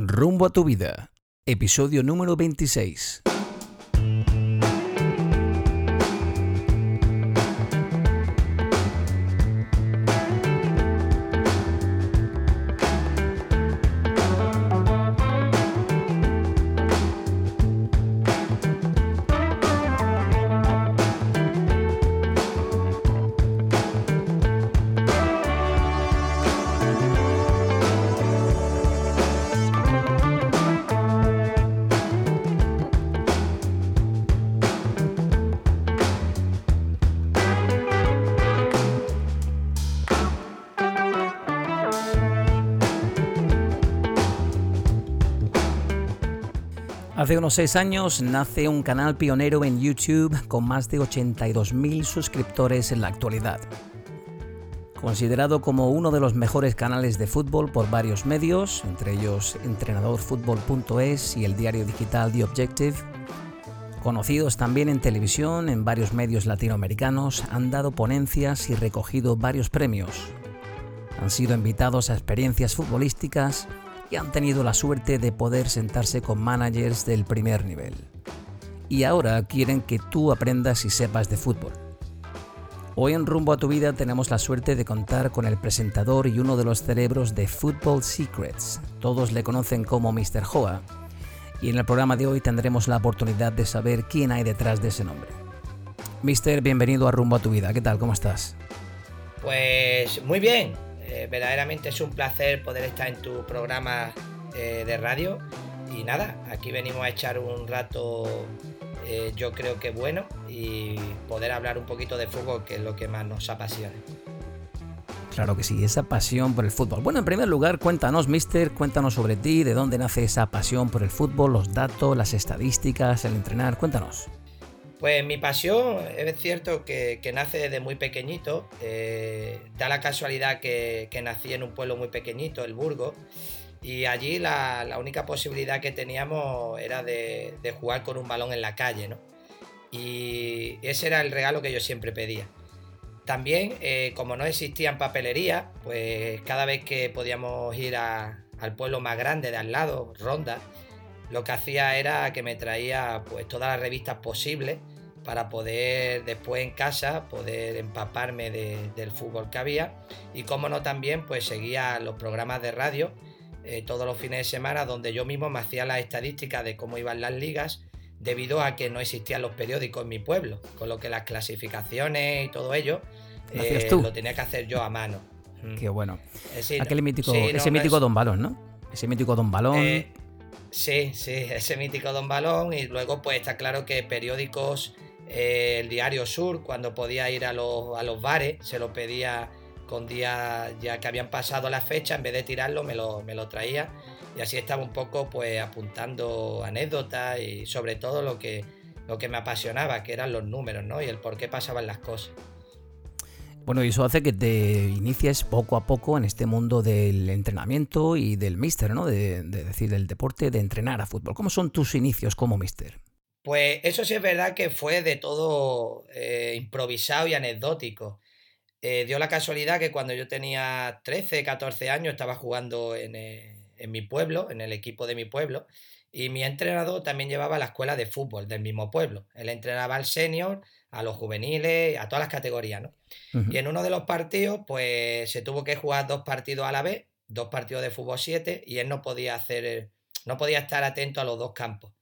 Rumbo a tu vida, episodio número 26. Unos 6 años nace un canal pionero en YouTube con más de 82.000 suscriptores en la actualidad. Considerado como uno de los mejores canales de fútbol por varios medios, entre ellos entrenadorfutbol.es y el diario digital The Objective, conocidos también en televisión en varios medios latinoamericanos, han dado ponencias y recogido varios premios. Han sido invitados a experiencias futbolísticas y han tenido la suerte de poder sentarse con managers del primer nivel. Y ahora quieren que tú aprendas y sepas de fútbol. Hoy en Rumbo a tu vida tenemos la suerte de contar con el presentador y uno de los cerebros de Football Secrets. Todos le conocen como Mr. Hoa. Y en el programa de hoy tendremos la oportunidad de saber quién hay detrás de ese nombre. Mister, bienvenido a Rumbo a tu vida. ¿Qué tal? ¿Cómo estás? Pues muy bien, eh, verdaderamente es un placer poder estar en tu programa eh, de radio. Y nada, aquí venimos a echar un rato, eh, yo creo que bueno, y poder hablar un poquito de fútbol, que es lo que más nos apasiona. Claro que sí, esa pasión por el fútbol. Bueno, en primer lugar, cuéntanos, mister, cuéntanos sobre ti, de dónde nace esa pasión por el fútbol, los datos, las estadísticas, el entrenar, cuéntanos. Pues mi pasión es cierto que, nace desde muy pequeñito. Eh, da la casualidad que, nací en un pueblo muy pequeñito, el Burgo. Y allí la, única posibilidad que teníamos era de, jugar con un balón en la calle, ¿no? Y ese era el regalo que yo siempre pedía. También, eh, como no existían papelerías, pues cada vez que podíamos ir al pueblo más grande de al lado, Ronda, lo que hacía era que me traía pues todas las revistas posibles para poder después en casa poder empaparme del fútbol que había. Y como no también pues seguía los programas de radio eh, todos los fines de semana donde yo mismo me hacía las estadísticas de cómo iban las ligas debido a que no existían los periódicos en mi pueblo con lo que las clasificaciones y todo ello eh, lo tenía que hacer yo a mano. Qué bueno. Aquel mítico, ese mítico Don Balón ¿no? ese mítico Don Balón. Eh, Sí, sí, ese mítico Don Balón. Y luego, pues está claro que periódicos, eh, el Diario Sur, cuando podía ir a los, a los bares, se lo pedía con días ya que habían pasado la fecha, en vez de tirarlo, me lo, me lo traía. Y así estaba un poco pues apuntando anécdotas y sobre todo lo que, lo que me apasionaba, que eran los números, ¿no? Y el por qué pasaban las cosas. Bueno, y eso hace que te inicies poco a poco en este mundo del entrenamiento y del mister, ¿no? De, decir, del deporte, de entrenar a fútbol. ¿Cómo son tus inicios como mister? Pues eso sí es verdad que fue de todo eh, improvisado y anecdótico. Eh, dio la casualidad que cuando yo tenía 13, 14 años estaba jugando en, eh, en mi pueblo, en el equipo de mi pueblo, y mi entrenador también llevaba la escuela de fútbol del mismo pueblo. Él entrenaba al senior, a los juveniles, a todas las categorías, ¿no? Y en uno de los partidos, pues se tuvo que jugar dos partidos a la vez, dos partidos de fútbol 7, y él no podía hacer, no podía estar atento a los dos campos.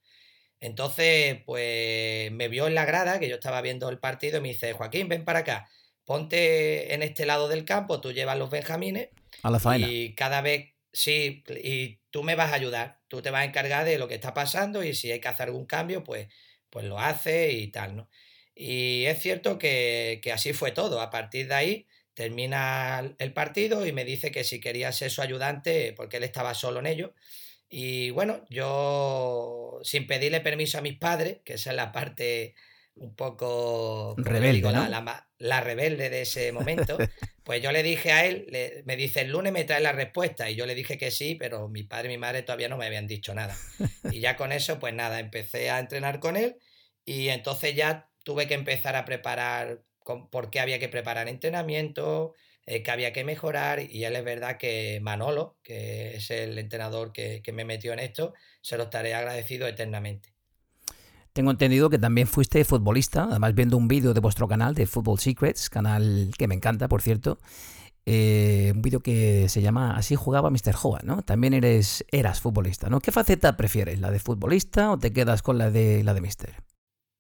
Entonces, pues me vio en la grada, que yo estaba viendo el partido, y me dice, Joaquín, ven para acá, ponte en este lado del campo, tú llevas los benjamines. A la faena. Y cada vez, sí, y tú me vas a ayudar, tú te vas a encargar de lo que está pasando y si hay que hacer algún cambio, pues, pues lo hace y tal, ¿no? Y es cierto que, así fue todo. A partir de ahí termina el partido y me dice que si quería ser su ayudante, porque él estaba solo en ello. Y bueno, yo sin pedirle permiso a mis padres, que esa es la parte un poco rebelde, la, rebelde de ese momento, pues yo le dije a él, me dice, el lunes me trae la respuesta y yo le dije que sí, pero mi padre y mi madre todavía no me habían dicho nada. Y ya con eso, pues nada, empecé a entrenar con él y entonces ya tuve que empezar a preparar por qué había que preparar entrenamiento, eh, que había que mejorar y él es verdad que Manolo, que es el entrenador que, me metió en esto, se lo estaré agradecido eternamente. Tengo entendido que también fuiste futbolista, además viendo un vídeo de vuestro canal de Football Secrets, canal que me encanta, por cierto. Eh, un vídeo que se llama Así jugaba Mr. Hogan, ¿no? También eres, eras futbolista, ¿no? ¿Qué faceta prefieres? ¿La de futbolista o te quedas con la de la de Mister?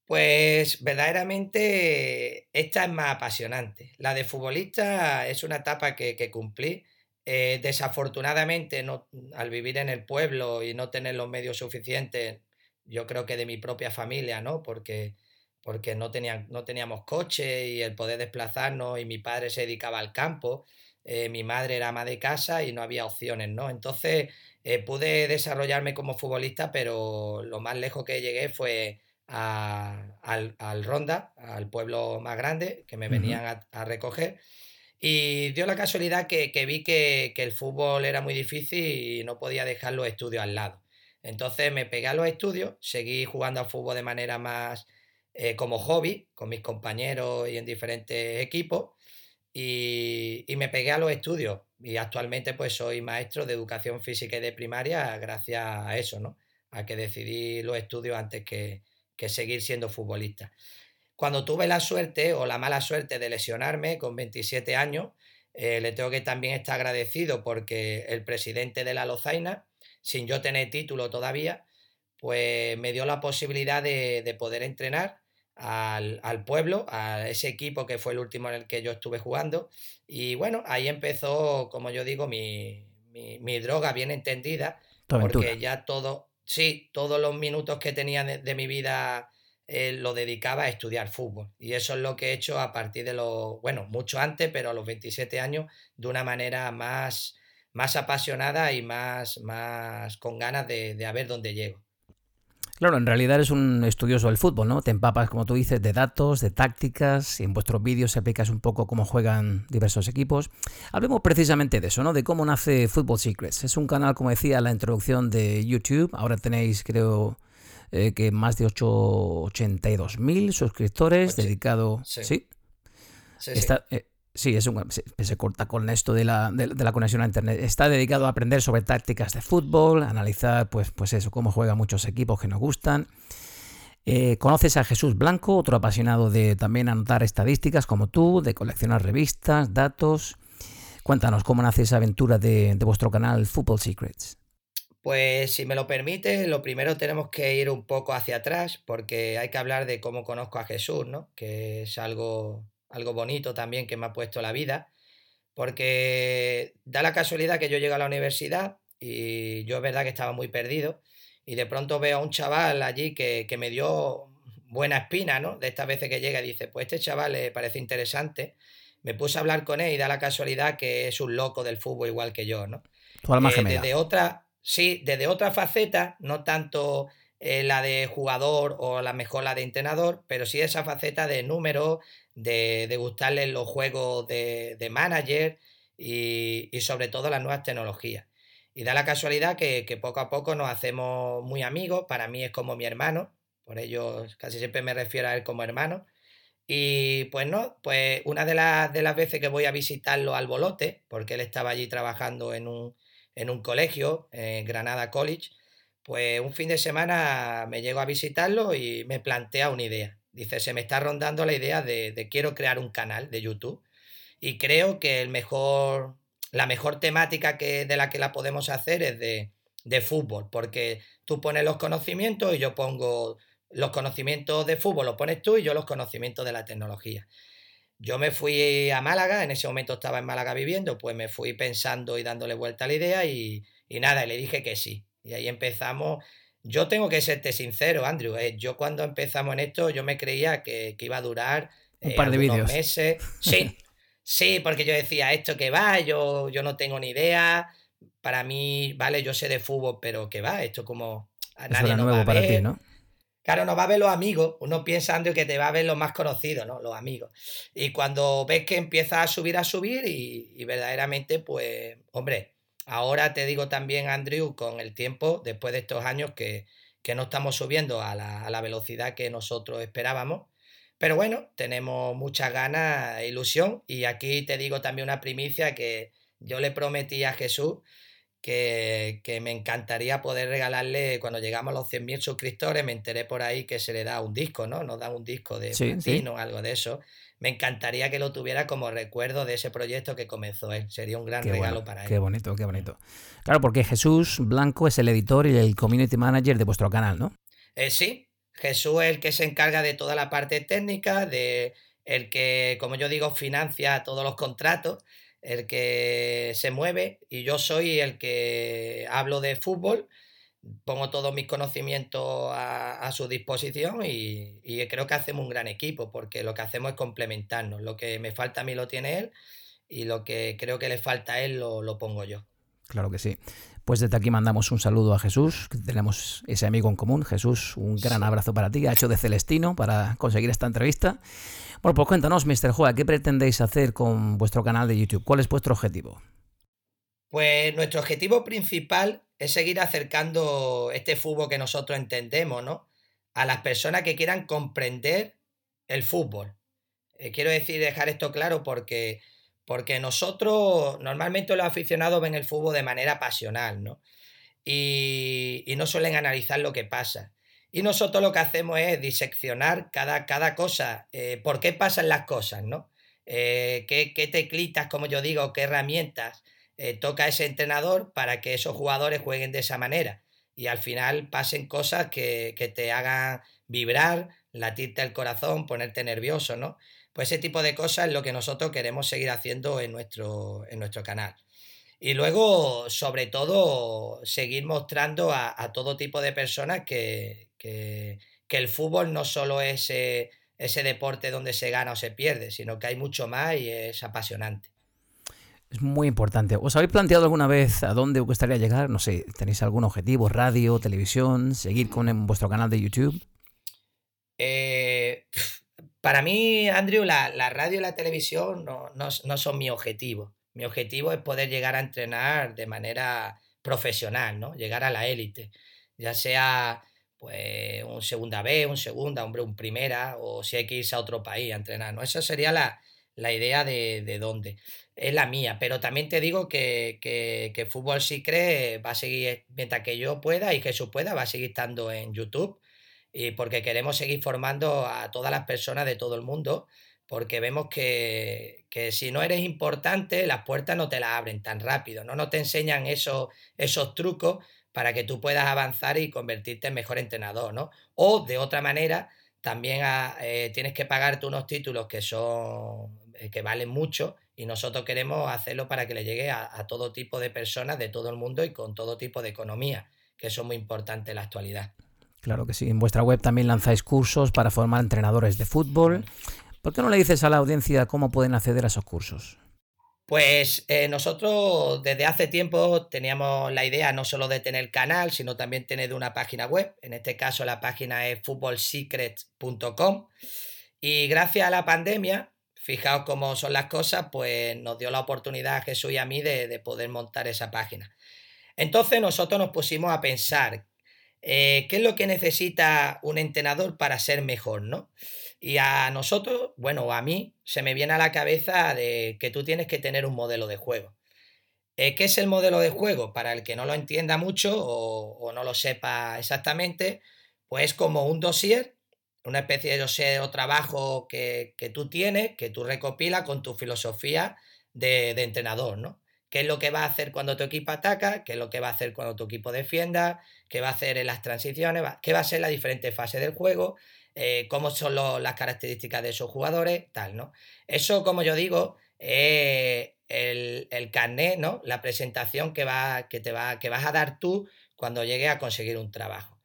Pues verdaderamente esta es más apasionante. La de futbolista es una etapa que, cumplí. Eh, desafortunadamente, no, al vivir en el pueblo y no tener los medios suficientes, yo creo que de mi propia familia, ¿no? Porque, porque no, tenían, no teníamos coche y el poder desplazarnos y mi padre se dedicaba al campo, eh, mi madre era ama de casa y no había opciones, ¿no? Entonces eh, pude desarrollarme como futbolista, pero lo más lejos que llegué fue al, Ronda, al pueblo más grande, que me venían a, recoger. Y dio la casualidad que, vi que, que, el fútbol era muy difícil y no podía dejar los estudios al lado. Entonces me pegué a los estudios, seguí jugando al fútbol de manera más eh, como hobby, con mis compañeros y en diferentes equipos, y, me pegué a los estudios. Y actualmente pues soy maestro de educación física y de primaria gracias a eso, ¿no? A que decidí los estudios antes que, seguir siendo futbolista. Cuando tuve la suerte o la mala suerte de lesionarme con 27 años, eh, le tengo que también estar agradecido porque el presidente de la Lozaina, sin yo tener título todavía, pues me dio la posibilidad de, poder entrenar al, pueblo, a ese equipo que fue el último en el que yo estuve jugando. Y bueno, ahí empezó, como yo digo, mi, droga bien entendida, porque ya todo, sí, todos los minutos que tenía de, mi vida eh, lo dedicaba a estudiar fútbol. Y eso es lo que he hecho a partir de los, bueno, mucho antes, pero a los 27 años, de una manera más más apasionada y más, más con ganas de, de a ver dónde llego. Claro, en realidad eres un estudioso del fútbol, ¿no? Te empapas, como tú dices, de datos, de tácticas, y en vuestros vídeos se aplicas un poco cómo juegan diversos equipos. Hablemos precisamente de eso, ¿no? De cómo nace Football Secrets. Es un canal, como decía, la introducción de YouTube. Ahora tenéis, creo, eh, que más de 82.000 suscriptores, dedicado... Sí. ¿sí? sí, eh, Sí, es un, se, corta con esto de la, de, la, conexión a Internet. Está dedicado a aprender sobre tácticas de fútbol, analizar, pues, pues eso, cómo juegan muchos equipos que nos gustan. Eh, conoces a Jesús Blanco, otro apasionado de también anotar estadísticas como tú, de coleccionar revistas, datos. Cuéntanos cómo nace esa aventura de, de vuestro canal Football Secrets. Pues si me lo permite, lo primero tenemos que ir un poco hacia atrás porque hay que hablar de cómo conozco a Jesús, ¿no? Que es algo algo bonito también que me ha puesto la vida, porque da la casualidad que yo llego a la universidad y yo es verdad que estaba muy perdido y de pronto veo a un chaval allí que, me dio buena espina, ¿no? De estas veces que llega y dice, pues este chaval le parece interesante. Me puse a hablar con él y da la casualidad que es un loco del fútbol igual que yo, ¿no? Eh, desde otra, sí, desde otra faceta, no tanto eh, la de jugador o la mejor la de entrenador, pero sí esa faceta de número, de, de gustarles los juegos de, de manager y, sobre todo las nuevas tecnologías. Y da la casualidad que, poco a poco nos hacemos muy amigos, para mí es como mi hermano, por ello casi siempre me refiero a él como hermano. Y pues no, pues una de, las, de las veces que voy a visitarlo al Bolote, porque él estaba allí trabajando en un, en un colegio, en Granada College, pues un fin de semana me llego a visitarlo y me plantea una idea. Dice, se me está rondando la idea de, quiero crear un canal de YouTube y creo que el mejor, la mejor temática que, de la que la podemos hacer es de, de fútbol, porque tú pones los conocimientos y yo pongo los conocimientos de fútbol, los pones tú y yo los conocimientos de la tecnología. Yo me fui a Málaga, en ese momento estaba en Málaga viviendo, pues me fui pensando y dándole vuelta a la idea y, y nada, y le dije que sí. Y ahí empezamos yo tengo que serte sincero, Andrew. Eh, yo cuando empezamos en esto, yo me creía que, iba a durar un par de vídeos. meses. Sí, sí, porque yo decía, esto que va, yo, yo no tengo ni idea. Para mí, vale, yo sé de fútbol, pero que va, esto como a nadie nos va a ver. Para ti, ¿no? Claro, nos va a ver los amigos. Uno piensa, Andrew, que te va a ver los más conocidos, ¿no? Los amigos. Y cuando ves que empieza a subir, a subir, y, y verdaderamente, pues, hombre, Ahora te digo también, Andrew, con el tiempo, después de estos años que, no estamos subiendo a la, velocidad que nosotros esperábamos, Pero bueno, tenemos muchas ganas, e ilusión y aquí te digo también una primicia que yo le prometí a Jesús que, me encantaría poder regalarle, cuando llegamos a los 100.000 suscriptores, me enteré por ahí que se le da un disco, ¿no? Nos da un disco de sí, o algo de eso. Me encantaría que lo tuviera como recuerdo de ese proyecto que comenzó él. Sería un gran regalo para él. Qué bonito, qué bonito. Claro, porque Jesús Blanco es el editor y el community manager de vuestro canal, ¿no? Eh, sí, Jesús es el que se encarga de toda la parte técnica, de el que, como yo digo, financia todos los contratos el que se mueve y yo soy el que hablo de fútbol, pongo todos mis conocimientos a, su disposición y, creo que hacemos un gran equipo porque lo que hacemos es complementarnos. Lo que me falta a mí lo tiene él y lo que creo que le falta a él lo, lo pongo yo. Claro que sí. Pues desde aquí mandamos un saludo a Jesús, que tenemos ese amigo en común. Jesús, un gran abrazo para ti, ha hecho de Celestino para conseguir esta entrevista. Bueno, pues cuéntanos, Mr. Juega, ¿qué pretendéis hacer con vuestro canal de YouTube? ¿Cuál es vuestro objetivo? Pues nuestro objetivo principal es seguir acercando este fútbol que nosotros entendemos, ¿no? A las personas que quieran comprender el fútbol. Eh, quiero decir, dejar esto claro porque, porque nosotros normalmente los aficionados ven el fútbol de manera pasional, ¿no? Y, y no suelen analizar lo que pasa. Y nosotros lo que hacemos es diseccionar cada, cada cosa, eh, por qué pasan las cosas, ¿no? Eh, qué, qué, teclitas, como yo digo, qué herramientas eh, toca ese entrenador para que esos jugadores jueguen de esa manera. Y al final pasen cosas que, que te hagan vibrar, latirte el corazón, ponerte nervioso, ¿no? Pues ese tipo de cosas es lo que nosotros queremos seguir haciendo en nuestro, en nuestro canal. Y luego, sobre todo, seguir mostrando a, a todo tipo de personas que, que, el fútbol no solo es eh, ese deporte donde se gana o se pierde, sino que hay mucho más y es apasionante. Es muy importante. ¿Os habéis planteado alguna vez a dónde os gustaría llegar? No sé, ¿tenéis algún objetivo? ¿Radio, televisión? ¿Seguir con vuestro canal de YouTube? Eh, para mí, Andrew, la, radio y la televisión no, no, son mi objetivo. Mi objetivo es poder llegar a entrenar de manera profesional, ¿no? Llegar a la élite. Ya sea pues un segunda B, un segunda, hombre, un primera, o si hay que irse a otro país a entrenar, ¿no? Esa sería la, idea de, de, dónde. Es la mía, pero también te digo que, que, Fútbol Si Cree va a seguir, mientras que yo pueda y Jesús pueda, va a seguir estando en YouTube, y porque queremos seguir formando a todas las personas de todo el mundo, porque vemos que, que si no eres importante, las puertas no te las abren tan rápido, no, no te enseñan esos, esos trucos para que tú puedas avanzar y convertirte en mejor entrenador, ¿no? O de otra manera, también ah, eh, tienes que pagarte unos títulos que son que valen mucho y nosotros queremos hacerlo para que le llegue a, todo tipo de personas de todo el mundo y con todo tipo de economía, que eso es muy importante en la actualidad. Claro que sí. En vuestra web también lanzáis cursos para formar entrenadores de fútbol. ¿Por qué no le dices a la audiencia cómo pueden acceder a esos cursos? Pues eh, nosotros desde hace tiempo teníamos la idea no solo de tener canal, sino también tener una página web. En este caso la página es footballsecrets.com. Y gracias a la pandemia, fijaos cómo son las cosas, pues nos dio la oportunidad a Jesús y a mí de, poder montar esa página. Entonces nosotros nos pusimos a pensar eh, qué es lo que necesita un entrenador para ser mejor, ¿no? Y a nosotros, bueno, a mí se me viene a la cabeza de que tú tienes que tener un modelo de juego. Eh, ¿Qué es el modelo de juego? Para el que no lo entienda mucho o, no lo sepa exactamente, pues como un dossier, una especie de dossier o trabajo que, tú tienes, que tú recopilas con tu filosofía de, de, entrenador, ¿no? ¿Qué es lo que va a hacer cuando tu equipo ataca? ¿Qué es lo que va a hacer cuando tu equipo defienda? ¿Qué va a hacer en las transiciones? ¿Qué va a ser la diferente fase del juego? Eh, cómo son las características de esos jugadores, tal, ¿no? Eso, como yo digo, es el, el carnet, ¿no? La presentación que, va, que, te va, que vas a dar tú cuando llegues a conseguir un trabajo.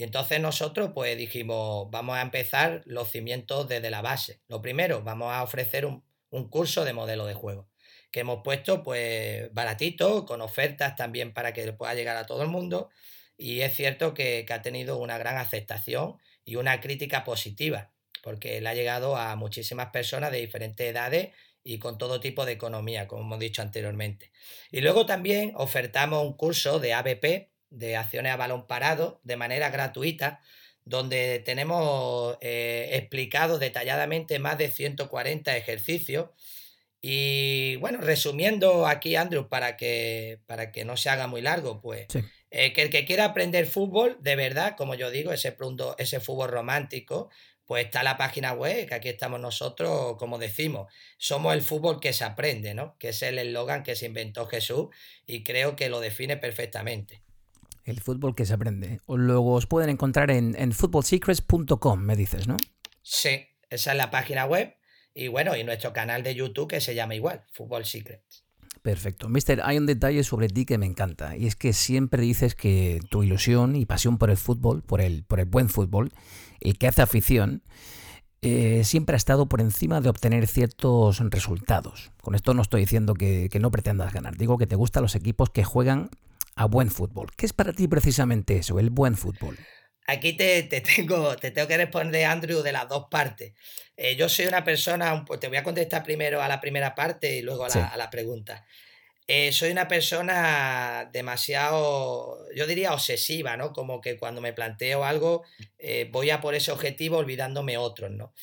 Y entonces nosotros pues dijimos, vamos a empezar los cimientos desde la base. Lo primero, vamos a ofrecer un, curso de modelo de juego que hemos puesto pues baratito, con ofertas también para que pueda llegar a todo el mundo. Y es cierto que, que ha tenido una gran aceptación y una crítica positiva, porque le ha llegado a muchísimas personas de diferentes edades y con todo tipo de economía, como hemos dicho anteriormente. Y luego también ofertamos un curso de ABP, de acciones a balón parado, de manera gratuita, donde tenemos eh, explicado detalladamente más de 140 ejercicios. Y bueno, resumiendo aquí, Andrew, para que, para que no se haga muy largo, pues eh, que el que quiera aprender fútbol, de verdad, como yo digo, ese, ese fútbol romántico, pues está la página web, que aquí estamos nosotros, como decimos, somos el fútbol que se aprende, ¿no? Que es el eslogan que se inventó Jesús y creo que lo define perfectamente. El fútbol que se aprende. Luego os pueden encontrar en, en footballsecrets.com, me dices, ¿no? Sí, esa es la página web y bueno, y nuestro canal de YouTube que se llama igual, Football Secrets. Perfecto. Mister, hay un detalle sobre ti que me encanta y es que siempre dices que tu ilusión y pasión por el fútbol, por el, por el buen fútbol, el que hace afición, eh, siempre ha estado por encima de obtener ciertos resultados. Con esto no estoy diciendo que, que no pretendas ganar, digo que te gustan los equipos que juegan a buen fútbol. ¿Qué es para ti precisamente eso, el buen fútbol? Aquí te, tengo, te tengo que responder, Andrew, de las dos partes. Eh, yo soy una persona, te voy a contestar primero a la primera parte y luego a la, pregunta. Eh, soy una persona demasiado, yo diría obsesiva, ¿no? Como que cuando me planteo algo, eh, voy a por ese objetivo olvidándome otros, ¿no?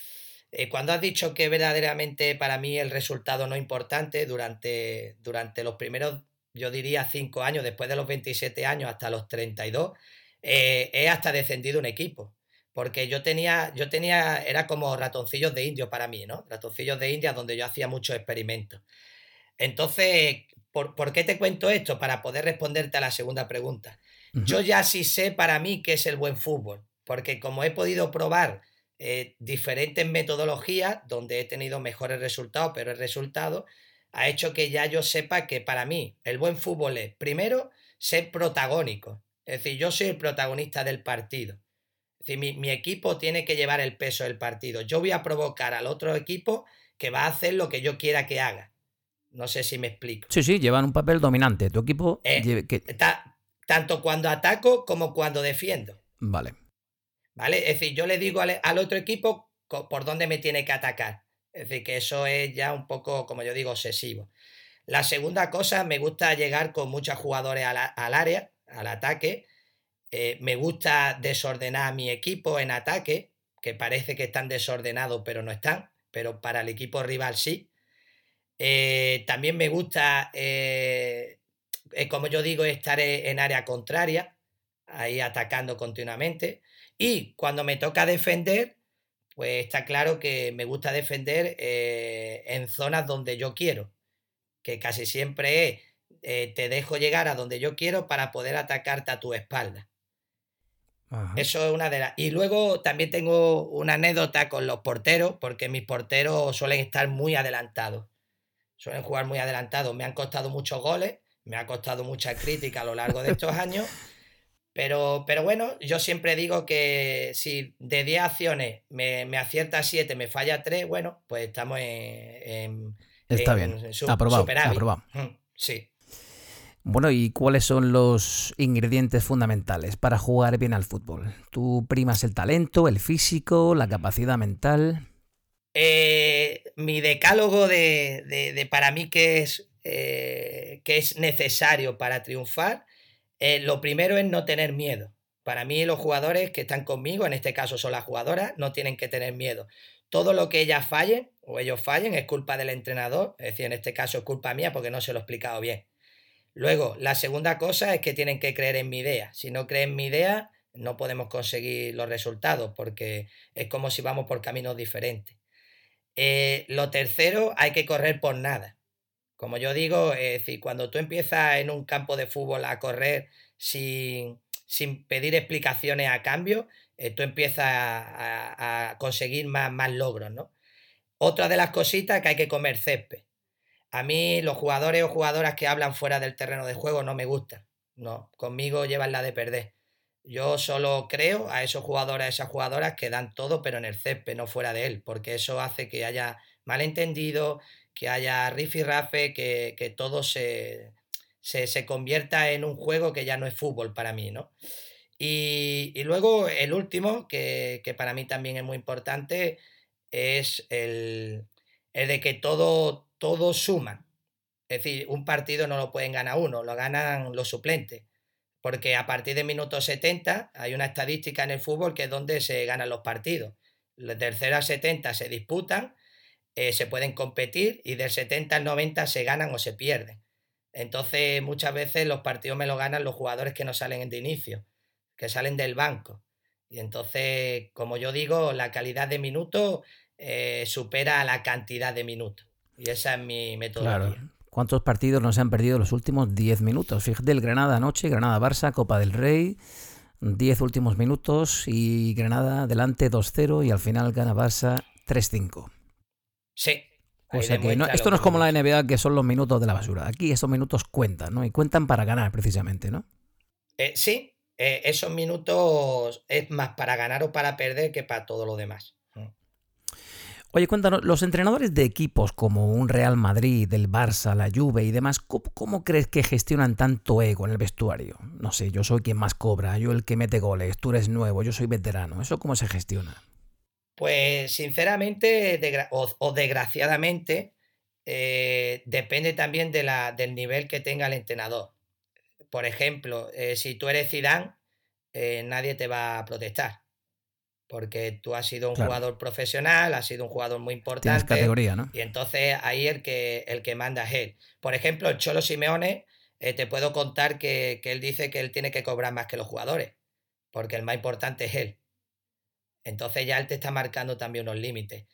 cuando has dicho que verdaderamente para mí el resultado no es importante durante, durante los primeros, yo diría, cinco años, después de los 27 años hasta los 32, eh, he hasta descendido un equipo. Porque yo tenía, yo tenía, era como ratoncillos de indio para mí, ¿no? Ratoncillos de India donde yo hacía muchos experimentos. Entonces, ¿por, qué te cuento esto? Para poder responderte a la segunda pregunta. Yo ya sí sé para mí qué es el buen fútbol, porque como he podido probar eh, diferentes metodologías donde he tenido mejores resultados, pero el resultado ha hecho que ya yo sepa que para mí el buen fútbol es, primero, ser protagónico. Es decir, yo soy el protagonista del partido. Es decir, mi, equipo tiene que llevar el peso del partido. Yo voy a provocar al otro equipo que va a hacer lo que yo quiera que haga. No sé si me explico. Sí, sí, llevan un papel dominante. Tu equipo. Eh, tanto cuando ataco como cuando defiendo. Vale. ¿Vale? Es decir, yo le digo al, otro equipo por dónde me tiene que atacar. Es decir, que eso es ya un poco, como yo digo, obsesivo. La segunda cosa, me gusta llegar con muchos jugadores al área al ataque. Eh, me gusta desordenar a mi equipo en ataque, que parece que están desordenados, pero no están, pero para el equipo rival sí. Eh, también me gusta, eh, como yo digo, estar e, en área contraria, ahí atacando continuamente. Y cuando me toca defender, pues está claro que me gusta defender en zonas donde yo quiero, que casi siempre es eh, te dejo llegar a donde yo quiero para poder atacarte a tu espalda. Eso es una de las... Y luego también tengo una anécdota con los porteros, porque mis porteros suelen estar muy adelantados. Suelen jugar muy adelantados. Me han costado muchos goles, me ha costado mucha crítica a lo largo de estos años. Pero, pero bueno, yo siempre digo que si de 10 acciones me, acierta 7, me falla 3, bueno, pues estamos en... Está bien. aprobado, aprobado. Mm, sí. Bueno, ¿y cuáles son los ingredientes fundamentales para jugar bien al fútbol? ¿Tú primas el talento, el físico, la capacidad mental? Eh, mi decálogo de, para mí que es, eh, que es necesario para triunfar, eh, lo primero es no tener miedo. Para mí los jugadores que están conmigo, en este caso son las jugadoras, no tienen que tener miedo. Todo lo que ellas fallen o ellos fallen es culpa del entrenador, es decir, en este caso es culpa mía porque no se lo he explicado bien. Luego, la segunda cosa es que tienen que creer en mi idea. Si no creen en mi idea, no podemos conseguir los resultados porque es como si vamos por caminos diferentes. Eh, lo tercero, hay que correr por nada. Como yo digo, es decir, cuando tú empiezas en un campo de fútbol a correr sin, pedir explicaciones a cambio, eh, tú empiezas a, a, conseguir más, más logros, ¿no? Otra de las cositas que hay que comer césped. A mí los jugadores o jugadoras que hablan fuera del terreno de juego no me gustan. No, conmigo llevan la de perder. Yo solo creo a esos jugadores, a esas jugadoras que dan todo, pero en el césped, no fuera de él, porque eso hace que haya malentendido, que haya rifirrafe, que, que todo se, se, convierta en un juego que ya no es fútbol para mí, ¿no? Y, y luego el último, que, que, para mí también es muy importante, es el, el de que todo, todos suman. Es decir, un partido no lo pueden ganar uno, lo ganan los suplentes. porque a partir de minuto 70 hay una estadística en el fútbol que es donde se ganan los partidos. Del 0 a 70 se disputan, eh, se pueden competir y del 70 al 90 se ganan o se pierden. Entonces muchas veces los partidos me lo ganan los jugadores que no salen de inicio, que salen del banco. Y entonces, como yo digo, la calidad de minutos eh, supera la cantidad de minutos. Y esa es mi metodología. ¿Cuántos partidos nos han perdido los últimos 10 minutos? Fíjate, el Granada anoche, Granada-Barça, Copa del Rey, 10 últimos minutos y Granada delante 2-0 y al final gana Barça 3-5. Sí. O sea que esto no es como la NBA que son los minutos de la basura. Aquí esos minutos cuentan, ¿no? Y cuentan para ganar precisamente, ¿no? Eh, sí, eh, esos minutos es más para ganar o para perder que para todo lo demás. Oye, cuéntanos, los entrenadores de equipos como un Real Madrid, el Barça, la Juve y demás, ¿cómo, crees que gestionan tanto ego en el vestuario? No sé, yo soy quien más cobra, yo el que mete goles, tú eres nuevo, yo soy veterano. ¿Eso cómo se gestiona? Pues sinceramente o, desgraciadamente eh, depende también de la, del nivel que tenga el entrenador. Por ejemplo, eh, si tú eres Zidane, eh, nadie te va a protestar porque tú has sido un jugador profesional, has sido un jugador muy importante. categoría, ¿no? Y entonces ahí el que, el que manda es él. Por ejemplo, el Cholo Simeone, eh, te puedo contar que, él dice que él tiene que cobrar más que los jugadores, porque el más importante es él. Entonces ya él te está marcando también unos límites.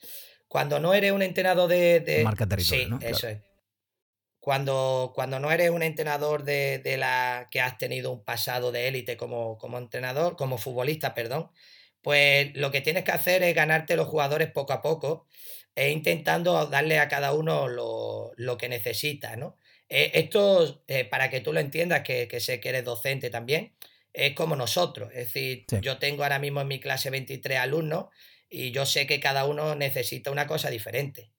Cuando no eres un entrenador de... Marca territorio, sí, ¿no? eso es. Cuando, cuando no eres un entrenador de, de, la que has tenido un pasado de élite como, como entrenador, como futbolista, perdón, pues lo que tienes que hacer es ganarte los jugadores poco a poco e intentando darle a cada uno lo, que necesita, ¿no? Eh, esto, eh, para que tú lo entiendas, que, sé que eres docente también, es como nosotros. Es decir, yo tengo ahora mismo en mi clase 23 alumnos y yo sé que cada uno necesita una cosa diferente.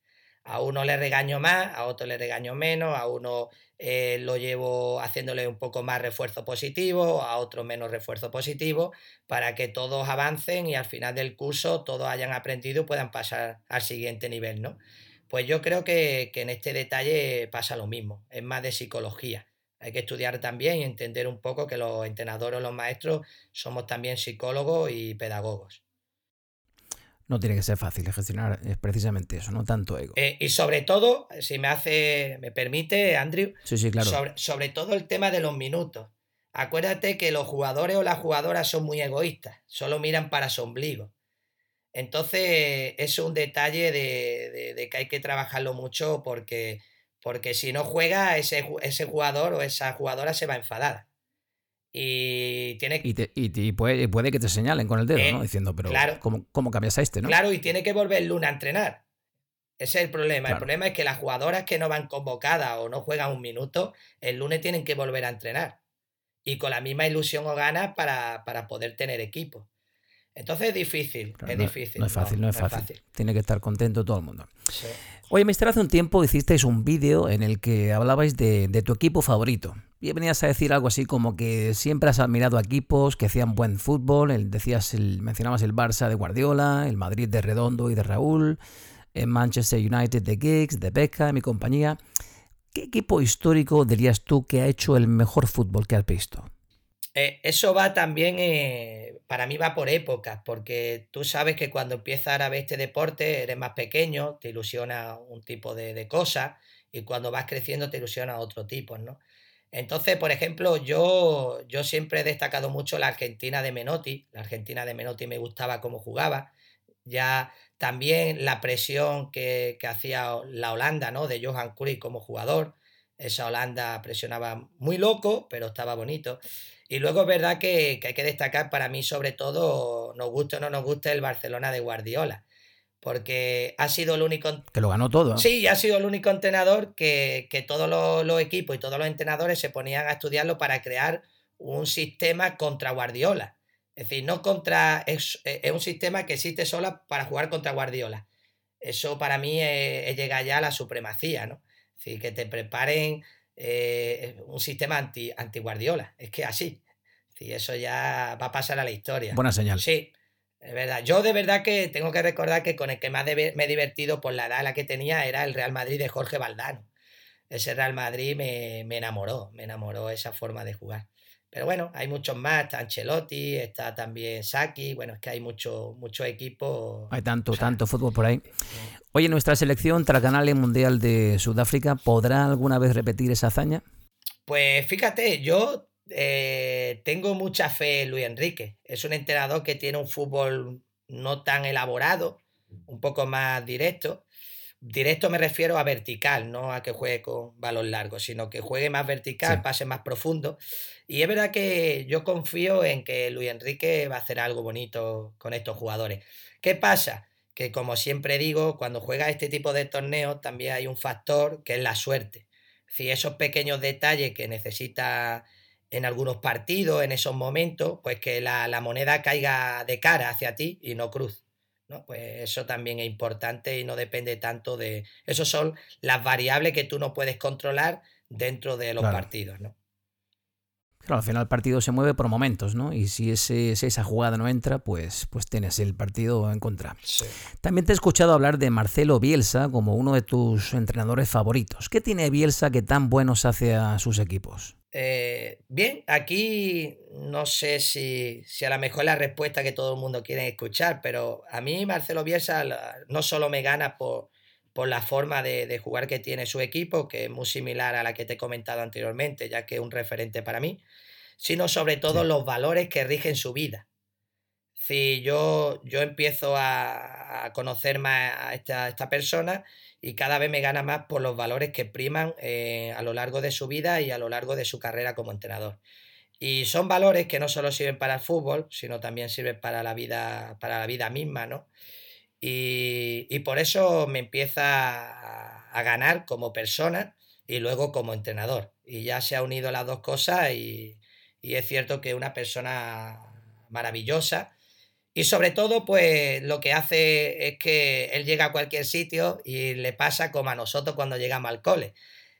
A uno le regaño más, a otro le regaño menos, a uno eh, lo llevo haciéndole un poco más refuerzo positivo, a otro menos refuerzo positivo, para que todos avancen y al final del curso todos hayan aprendido y puedan pasar al siguiente nivel, ¿no? Pues yo creo que, que en este detalle pasa lo mismo, es más de psicología. Hay que estudiar también y entender un poco que los entrenadores o los maestros somos también psicólogos y pedagogos no tiene que ser fácil gestionar, es precisamente eso, no tanto ego. Eh, y sobre todo, si me hace, me permite, Andrew, sí, sí, claro. sobre, todo el tema de los minutos. Acuérdate que los jugadores o las jugadoras son muy egoístas, solo miran para su ombligo. Entonces, es un detalle de, que hay que trabajarlo mucho porque, porque si no juega, ese, ese jugador o esa jugadora se va a enfadar. Y tiene y, puede, puede, que te señalen con el dedo, ¿no? Eh, Diciendo, pero ¿cómo, cambias a este, no? Claro, y tiene que volver el lunes a entrenar. Ese es el problema. El problema es que las jugadoras que no van convocadas o no juegan un minuto, el lunes tienen que volver a entrenar. Y con la misma ilusión o ganas para, para poder tener equipo. Entonces es difícil, es difícil. No es fácil, no, es, fácil. Tiene que estar contento todo el mundo. Oye, Mister, hace un tiempo hicisteis un vídeo en el que hablabais de, de, tu equipo favorito. Y venías a decir algo así como que siempre has admirado a equipos que hacían buen fútbol. El, decías, el, mencionabas el Barça de Guardiola, el Madrid de Redondo y de Raúl, el Manchester United de Giggs, de Becca, mi compañía. ¿Qué equipo histórico dirías tú que ha hecho el mejor fútbol que has visto? Eh, eso va también, eh, para mí va por épocas, porque tú sabes que cuando empiezas a ver este deporte eres más pequeño, te ilusiona un tipo de, de cosas, y cuando vas creciendo te ilusiona otro tipo, ¿no? Entonces, por ejemplo, yo, yo siempre he destacado mucho la Argentina de Menotti. La Argentina de Menotti me gustaba cómo jugaba. Ya también la presión que, hacía la Holanda, ¿no? De Johan Cruyff como jugador. Esa Holanda presionaba muy loco, pero estaba bonito. Y luego es verdad que, que hay que destacar para mí, sobre todo, nos guste o no nos guste el Barcelona de Guardiola porque ha sido el único... Que lo ganó todo. Sí, ha sido el único entrenador que, todos los, equipos y todos los entrenadores se ponían a estudiarlo para crear un sistema contra Guardiola. Es decir, no contra... Es, un sistema que existe solo para jugar contra Guardiola. Eso para mí es, llegar ya a la supremacía, ¿no? Es decir, que te preparen eh, un sistema anti, anti Guardiola. Es que así. Es eso ya va a pasar a la historia. Buena señal. Sí. Es verdad. Yo de verdad que tengo que recordar que con el que más me he divertido por la edad la que tenía era el Real Madrid de Jorge Valdano. Ese Real Madrid me, enamoró, me enamoró esa forma de jugar. Pero bueno, hay muchos más, está Ancelotti, está también Saki, bueno, es que hay mucho, mucho equipo. Hay tanto, tanto fútbol por ahí. Oye, nuestra selección Tracanale Mundial de Sudáfrica, ¿podrá alguna vez repetir esa hazaña? Pues fíjate, yo eh, tengo mucha fe en Luis Enrique. Es un entrenador que tiene un fútbol no tan elaborado, un poco más directo. Directo me refiero a vertical, no a que juegue con balón largo, sino que juegue más vertical, pase más profundo. Y es verdad que yo confío en que Luis Enrique va a hacer algo bonito con estos jugadores. ¿Qué pasa? Que como siempre digo, cuando juega este tipo de torneos también hay un factor que es la suerte. Si esos pequeños detalles que necesita en algunos partidos, en esos momentos, pues que la, la moneda caiga de cara hacia ti y no cruz. ¿No? Pues eso también es importante y no depende tanto de... Esas son las variables que tú no puedes controlar dentro de los partidos, ¿no? Claro, al final el partido se mueve por momentos, ¿no? Y si, ese, esa jugada no entra, pues, pues tienes el partido en contra. También te he escuchado hablar de Marcelo Bielsa como uno de tus entrenadores favoritos. ¿Qué tiene Bielsa que tan buenos hace a sus equipos? Eh, bien, aquí no sé si, si, a lo mejor la respuesta que todo el mundo quiere escuchar, pero a mí Marcelo Bielsa no solo me gana por, por la forma de, jugar que tiene su equipo, que es muy similar a la que te he comentado anteriormente, ya que es un referente para mí, sino sobre todo los valores que rigen su vida. Si yo, yo empiezo a, conocer más a esta, esta persona y cada vez me gana más por los valores que priman eh, a lo largo de su vida y a lo largo de su carrera como entrenador. Y son valores que no solo sirven para el fútbol, sino también sirven para la vida, para la vida misma, ¿no? Y, por eso me empieza a, ganar como persona y luego como entrenador. Y ya se ha unido las dos cosas y, es cierto que es una persona maravillosa y sobre todo, pues lo que hace es que él llega a cualquier sitio y le pasa como a nosotros cuando llegamos al cole.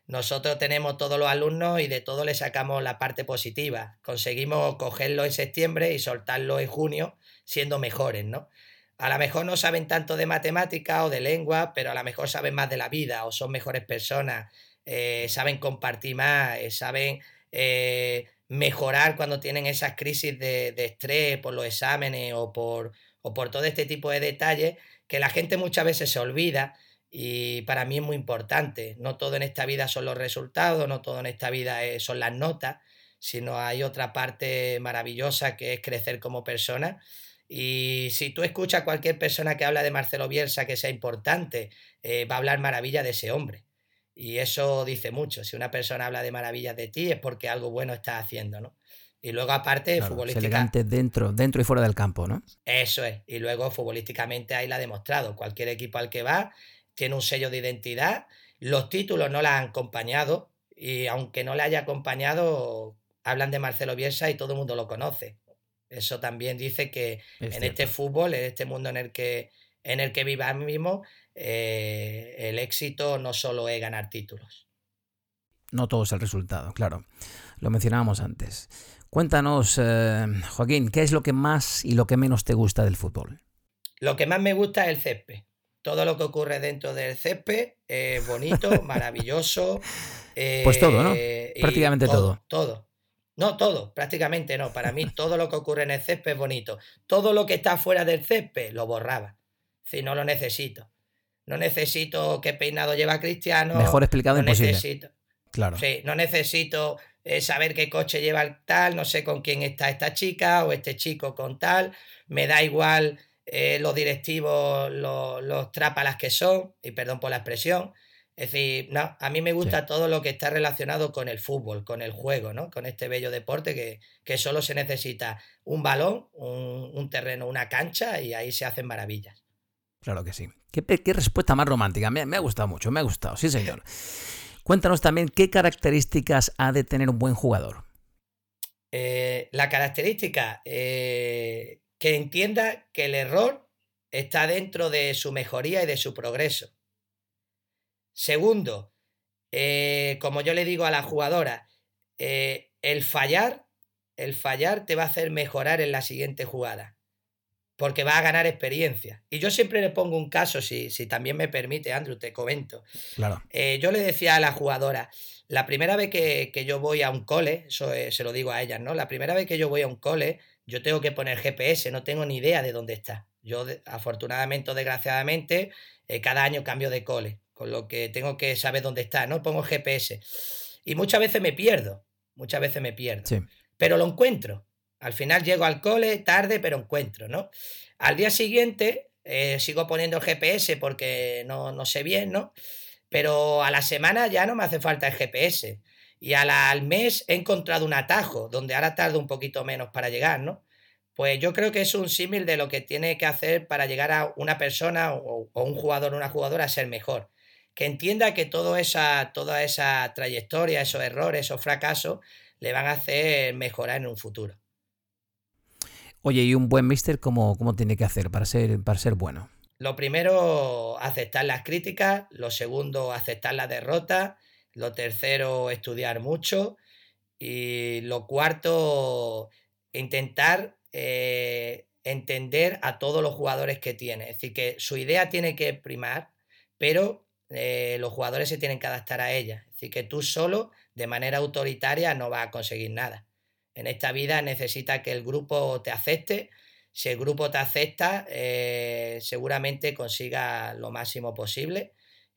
Nosotros tenemos todos los alumnos y de todo le sacamos la parte positiva. Conseguimos cogerlo en septiembre y soltarlo en junio siendo mejores, ¿no? A lo mejor no saben tanto de matemática o de lengua, pero a lo mejor saben más de la vida o son mejores personas, eh, saben compartir más, eh, saben eh, mejorar cuando tienen esas crisis de, estrés por los exámenes o por, o por todo este tipo de detalles que la gente muchas veces se olvida y para mí es muy importante. No todo en esta vida son los resultados, no todo en esta vida son las notas, sino hay otra parte maravillosa que es crecer como persona. Y si tú escuchas a cualquier persona que habla de Marcelo Bielsa que sea importante, eh, va a hablar maravilla de ese hombre. Y eso dice mucho. Si una persona habla de maravillas de ti es porque algo bueno está haciendo, ¿no? Y luego aparte, futbolísticamente... dentro, dentro y fuera del campo, ¿no? Eso es. Y luego futbolísticamente ahí la ha demostrado. Cualquier equipo al que va tiene un sello de identidad. Los títulos no la han acompañado. Y aunque no le haya acompañado, hablan de Marcelo Bielsa y todo el mundo lo conoce. Eso también dice que en este fútbol, en este mundo en el que, en el que eh, el éxito no solo es ganar títulos. No todo es el resultado, claro. Lo mencionábamos antes. Cuéntanos, eh, Joaquín, ¿qué es lo que más y lo que menos te gusta del fútbol? Lo que más me gusta es el césped. Todo lo que ocurre dentro del césped es bonito, maravilloso. pues todo, ¿no? Eh, prácticamente todo. Todo. No, todo, prácticamente no. Para mí todo lo que ocurre en el césped es bonito. Todo lo que está fuera del césped lo borraba. Si no lo necesito. No necesito qué peinado lleva Cristiano. Mejor explicado no imposible. Necesito, claro. Sí, no necesito eh, saber qué coche lleva el tal, no sé con quién está esta chica o este chico con tal. Me da igual eh, los directivos, los, los trápalas que son, y perdón por la expresión. Es decir, no, a mí me gusta todo lo que está relacionado con el fútbol, con el juego, ¿no? Con este bello deporte que, que solo se necesita un balón, un, un terreno, una cancha y ahí se hacen maravillas. Claro que sí. Qué, respuesta más romántica. Me, ha gustado mucho, me ha gustado, sí señor. Cuéntanos también qué características ha de tener un buen jugador. Eh, la característica, eh, que entienda que el error está dentro de su mejoría y de su progreso. Segundo, eh, como yo le digo a la jugadora, el fallar, el fallar te va a hacer mejorar en la siguiente jugada. porque va a ganar experiencia. Y yo siempre le pongo un caso, si, si también me permite, Andrew, te comento. Claro. Eh, yo le decía a la jugadora, la primera vez que, yo voy a un cole, eso se lo digo a ellas, ¿no? La primera vez que yo voy a un cole, yo tengo que poner GPS, no tengo ni idea de dónde está. Yo, afortunadamente o desgraciadamente, eh, cada año cambio de cole, con lo que tengo que saber dónde está, ¿no? Pongo GPS. Y muchas veces me pierdo, muchas veces me pierdo. Sí. Pero lo encuentro. Al final llego al cole tarde, pero encuentro, ¿no? Al día siguiente eh, sigo poniendo el GPS porque no, no, sé bien, ¿no? Pero a la semana ya no me hace falta el GPS. Y al mes he encontrado un atajo donde ahora tardo un poquito menos para llegar, ¿no? Pues yo creo que es un símil de lo que tiene que hacer para llegar a una persona o, un jugador o una jugadora a ser mejor. Que entienda que todo esa, toda esa trayectoria, esos errores, esos fracasos, le van a hacer mejorar en un futuro. Oye, ¿y un buen mister cómo, cómo tiene que hacer para ser, para ser bueno? Lo primero, aceptar las críticas. Lo segundo, aceptar la derrota. Lo tercero, estudiar mucho. Y lo cuarto, intentar eh, entender a todos los jugadores que tiene. Es decir, que su idea tiene que primar, pero eh, los jugadores se tienen que adaptar a ella. Es decir, que tú solo, de manera autoritaria, no vas a conseguir nada. En esta vida necesita que el grupo te acepte. Si el grupo te acepta, eh, seguramente consiga lo máximo posible,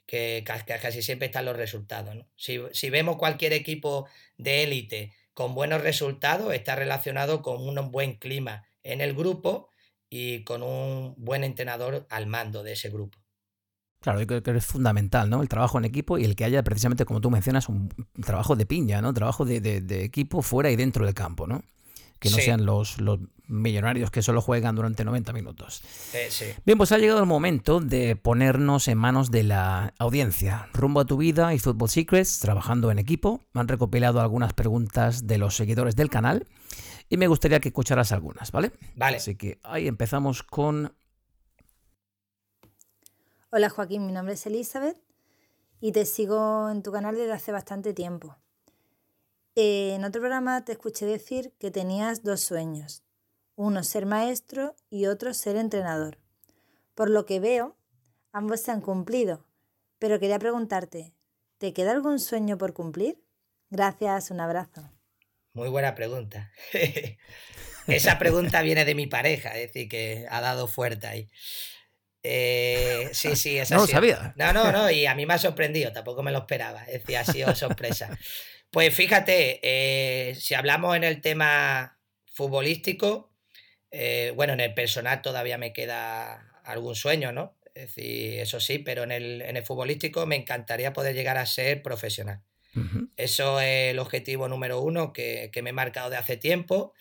que, casi siempre están los resultados. Si, vemos cualquier equipo de élite con buenos resultados, está relacionado con un buen clima en el grupo y con un buen entrenador al mando de ese grupo. Claro, yo creo que es fundamental, ¿no? El trabajo en equipo y el que haya precisamente, como tú mencionas, un trabajo de piña, ¿no? Trabajo de, equipo fuera y dentro del campo, ¿no? Que no sean los, los, millonarios que solo juegan durante 90 minutos. Eh, sí. Bien, pues ha llegado el momento de ponernos en manos de la audiencia. Rumbo a tu vida y Football Secrets, trabajando en equipo, me han recopilado algunas preguntas de los seguidores del canal y me gustaría que escucharas algunas, ¿vale? Vale. Así que ahí empezamos con Hola Joaquín, mi nombre es Elizabeth y te sigo en tu canal desde hace bastante tiempo. Eh, en otro programa te escuché decir que tenías dos sueños, uno ser maestro y otro ser entrenador. Por lo que veo, ambos se han cumplido, pero quería preguntarte, ¿te queda algún sueño por cumplir? Gracias, un abrazo. Muy buena pregunta. Esa pregunta viene de mi pareja, es decir, que ha dado fuerte ahí. Eh, sí, sí, es No lo sabía. No, no, no, y a mí me ha sorprendido, tampoco me lo esperaba. Es decir, ha sido sorpresa. Pues fíjate, eh, si hablamos en el tema futbolístico, eh, bueno, en el personal todavía me queda algún sueño, ¿no? Es decir, eso sí, pero en el, en el futbolístico me encantaría poder llegar a ser profesional. Eso es el objetivo número uno que, que me he marcado de hace tiempo.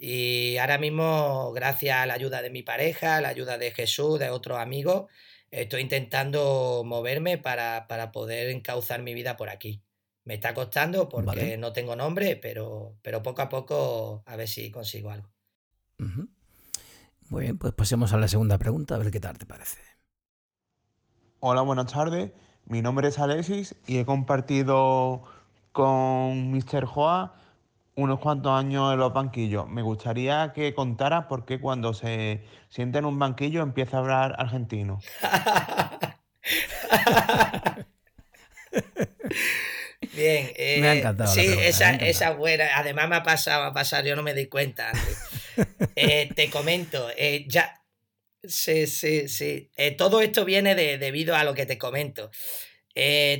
Y ahora mismo, gracias a la ayuda de mi pareja, la ayuda de Jesús, de otros amigos, estoy intentando moverme para, poder encauzar mi vida por aquí. Me está costando porque no tengo nombre, pero, pero poco a poco a ver si consigo algo. Muy bien, pues pasemos a la segunda pregunta, a ver qué tal te parece. Hola, buenas tardes. Mi nombre es Alexis y he compartido con Mr. Joa unos cuantos años en los banquillos. Me gustaría que contara por qué cuando se siente en un banquillo empieza a hablar argentino. Bien, me ha eh, encantado. Sí, esa, esa buena. Además me ha pasado a pasar, yo no me di cuenta eh, te comento, eh, ya. Sí, sí, sí. todo esto viene de, debido a lo que te comento.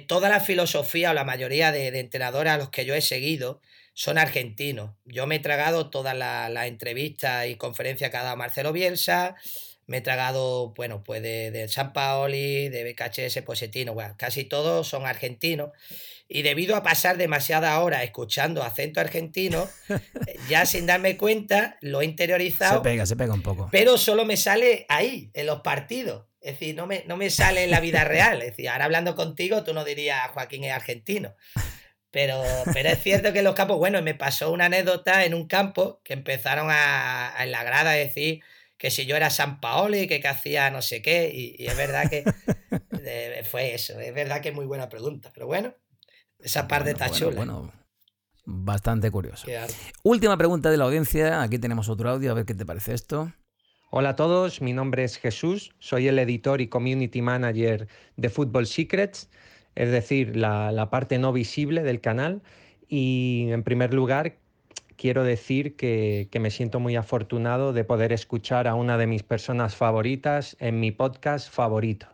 toda la filosofía o la mayoría de, de entrenadores a los que yo he seguido son argentinos. Yo me he tragado todas las la entrevistas y conferencias que ha dado Marcelo Bielsa, me he tragado, bueno, pues de, San Paoli, de BKHS Posetino, bueno, casi todos son argentinos. Y debido a pasar demasiada hora escuchando acento argentino, ya sin darme cuenta, lo he interiorizado. Se pega, se pega un poco. Pero solo me sale ahí, en los partidos. Es decir, no me, no me sale en la vida real. Es decir, ahora hablando contigo, tú no dirías Joaquín es argentino. Pero, pero es cierto que en los campos, bueno, me pasó una anécdota en un campo que empezaron a, en la grada a decir que si yo era San Paoli, que, que hacía no sé qué, y, es verdad que fue eso, es verdad que es muy buena pregunta, pero bueno, esa parte está chula. Bueno, bastante curioso. Última pregunta de la audiencia, aquí tenemos otro audio, a ver qué te parece esto. Hola a todos, mi nombre es Jesús, soy el editor y community manager de Football Secrets, es decir, la, parte no visible del canal. Y en primer lugar, quiero decir que, me siento muy afortunado de poder escuchar a una de mis personas favoritas en mi podcast favorito.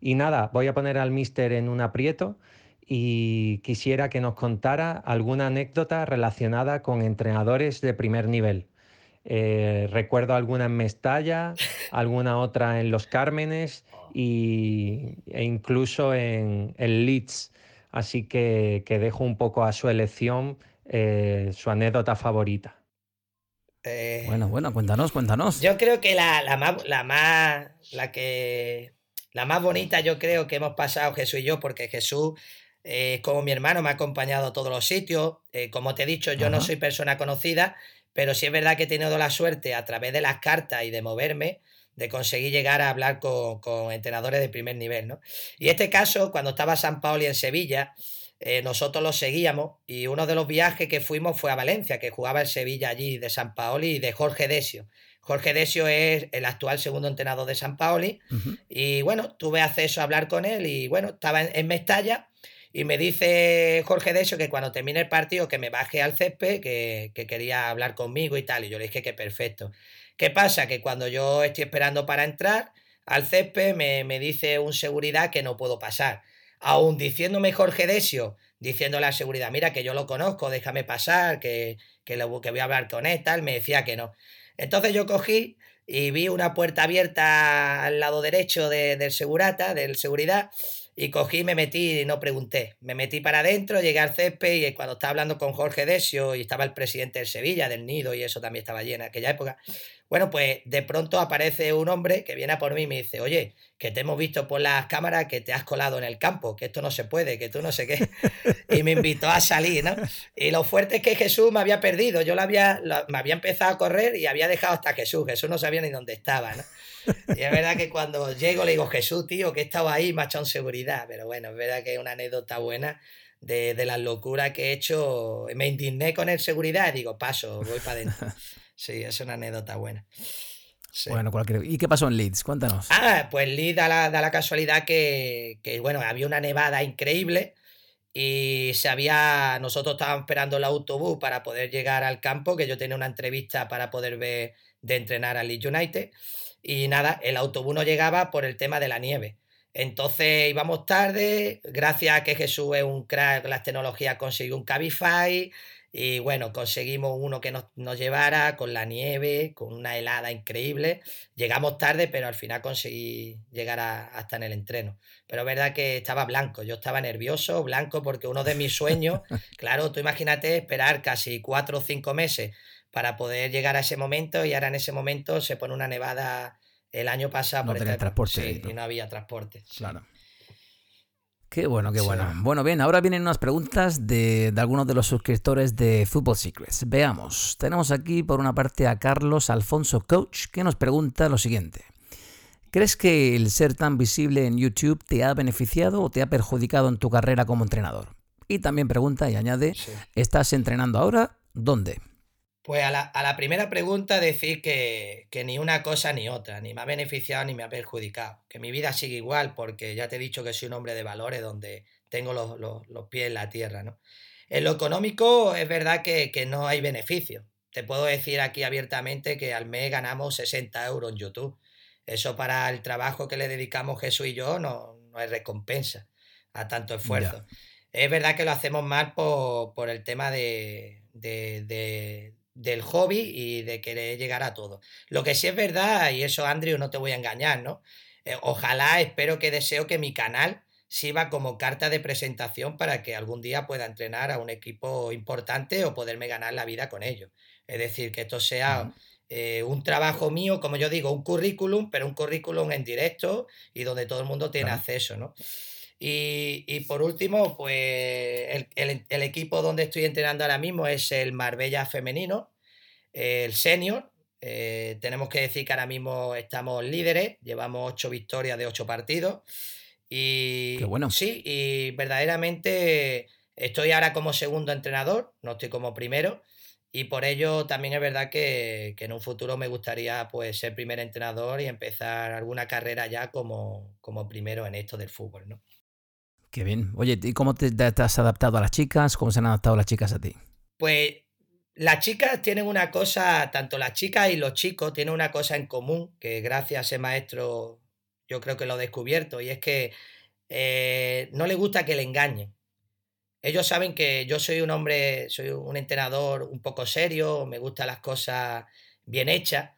Y nada, voy a poner al mister en un aprieto y quisiera que nos contara alguna anécdota relacionada con entrenadores de primer nivel. Eh, recuerdo alguna en Mestalla, alguna otra en Los Cármenes y, e incluso en, el Leeds. Así que, dejo un poco a su elección eh, su anécdota favorita. Eh, bueno, bueno, cuéntanos, cuéntanos. Yo creo que la, más, la más, la que, la más bonita yo creo que hemos pasado Jesús y yo, porque Jesús como mi hermano me ha acompañado a todos los sitios. como te he dicho, yo no soy persona conocida, pero sí es verdad que he tenido la suerte a través de las cartas y de moverme de conseguir llegar a hablar con, entrenadores de primer nivel, ¿no? Y este caso, cuando estaba San Paoli en Sevilla, eh, nosotros lo seguíamos y uno de los viajes que fuimos fue a Valencia, que jugaba el Sevilla allí de San Paoli y de Jorge Desio. Jorge Desio es el actual segundo entrenador de San Paoli y bueno, tuve acceso a hablar con él y bueno, estaba en Mestalla y me dice Jorge de eso que cuando termine el partido que me baje al césped, que, quería hablar conmigo y tal. Y yo le dije que perfecto. ¿Qué pasa? Que cuando yo estoy esperando para entrar al césped, me, dice un seguridad que no puedo pasar. Aún diciéndome Jorge Desio, diciéndole a la seguridad, mira que yo lo conozco, déjame pasar, que, que, que voy a hablar con él, tal, me decía que no. Entonces yo cogí y vi una puerta abierta al lado derecho del segurata, del seguridad, y cogí, me metí y no pregunté. Me metí para adentro, llegué al césped y cuando estaba hablando con Jorge Desio y estaba el presidente del Sevilla, del Nido, y eso también estaba lleno en aquella época. Bueno, pues de pronto aparece un hombre que viene a por mí y me dice, oye, que te hemos visto por las cámaras que te has colado en el campo, que esto no se puede, que tú no sé qué. Y me invitó a salir, ¿no? Y lo fuerte es que Jesús me había perdido. Yo lo había, me había empezado a correr y había dejado hasta Jesús. Jesús no sabía ni dónde estaba, ¿no? Y es verdad que cuando llego le digo, Jesús, tío, que estaba ahí, me ha echado en seguridad. Pero bueno, es verdad que es una anécdota buena de, de las locuras que he hecho. Me indigné con el seguridad y digo, paso, voy para adentro. Sí, es una anécdota buena. Bueno, cualquier... ¿y qué pasó en Leeds? Cuéntanos. Ah, pues Leeds da la, da la casualidad que, que, bueno, había una nevada increíble y se había, nosotros estábamos esperando el autobús para poder llegar al campo, que yo tenía una entrevista para poder ver de entrenar al Leeds United y nada, el autobús no llegaba por el tema de la nieve. Entonces íbamos tarde, gracias a que Jesús es un crack, las tecnologías consiguió un Cabify y bueno, conseguimos uno que nos, llevara con la nieve, con una helada increíble. Llegamos tarde, pero al final conseguí llegar hasta en el entreno. Pero es verdad que estaba blanco, yo estaba nervioso, blanco, porque uno de mis sueños, claro, tú imagínate esperar casi cuatro o cinco meses para poder llegar a ese momento y ahora en ese momento se pone una nevada el año pasado. No tenía transporte. y no había transporte. Claro. Qué bueno, qué bueno. Bueno, bien, ahora vienen unas preguntas de, de, algunos de los suscriptores de Football Secrets. Veamos, tenemos aquí por una parte a Carlos Alfonso Coach que nos pregunta lo siguiente. ¿Crees que el ser tan visible en YouTube te ha beneficiado o te ha perjudicado en tu carrera como entrenador? Y también pregunta y añade, ¿estás entrenando ahora? ¿Dónde? Pues a la, primera pregunta decir que, ni una cosa ni otra, ni me ha beneficiado ni me ha perjudicado. Que mi vida sigue igual porque ya te he dicho que soy un hombre de valores donde tengo los, pies en la tierra. ¿no? En lo económico es verdad que, no hay beneficio. Te puedo decir aquí abiertamente que al mes ganamos 60 euros en YouTube. Eso para el trabajo que le dedicamos Jesús y yo no, no hay recompensa a tanto esfuerzo. Es verdad que lo hacemos mal por, el tema de, del hobby y de querer llegar a todo. Lo que sí es verdad, y eso Andrew no te voy a engañar, ¿no? Eh, ojalá, espero que deseo que mi canal sirva como carta de presentación para que algún día pueda entrenar a un equipo importante o poderme ganar la vida con ello. Es decir, que esto sea eh, un trabajo mío, como yo digo, un currículum, pero un currículum en directo y donde todo el mundo tiene acceso, ¿no? Y, por último, pues el, equipo donde estoy entrenando ahora mismo es el Marbella femenino, el senior. Eh, tenemos que decir que ahora mismo estamos líderes, llevamos ocho victorias de ocho partidos. Y bueno. sí, y verdaderamente estoy ahora como segundo entrenador, no estoy como primero. y por ello también es verdad que, en un futuro me gustaría pues ser primer entrenador y empezar alguna carrera ya como, como primero en esto del fútbol, ¿no? Qué bien. Oye, ¿y cómo te, has adaptado a las chicas? ¿Cómo se han adaptado las chicas a ti? Pues las chicas tienen una cosa, tanto las chicas y los chicos tienen una cosa en común, que gracias a ese maestro yo creo que lo he descubierto, y es que eh, no les gusta que le engañen. Ellos saben que yo soy un hombre, soy un entrenador un poco serio, me gustan las cosas bien hechas,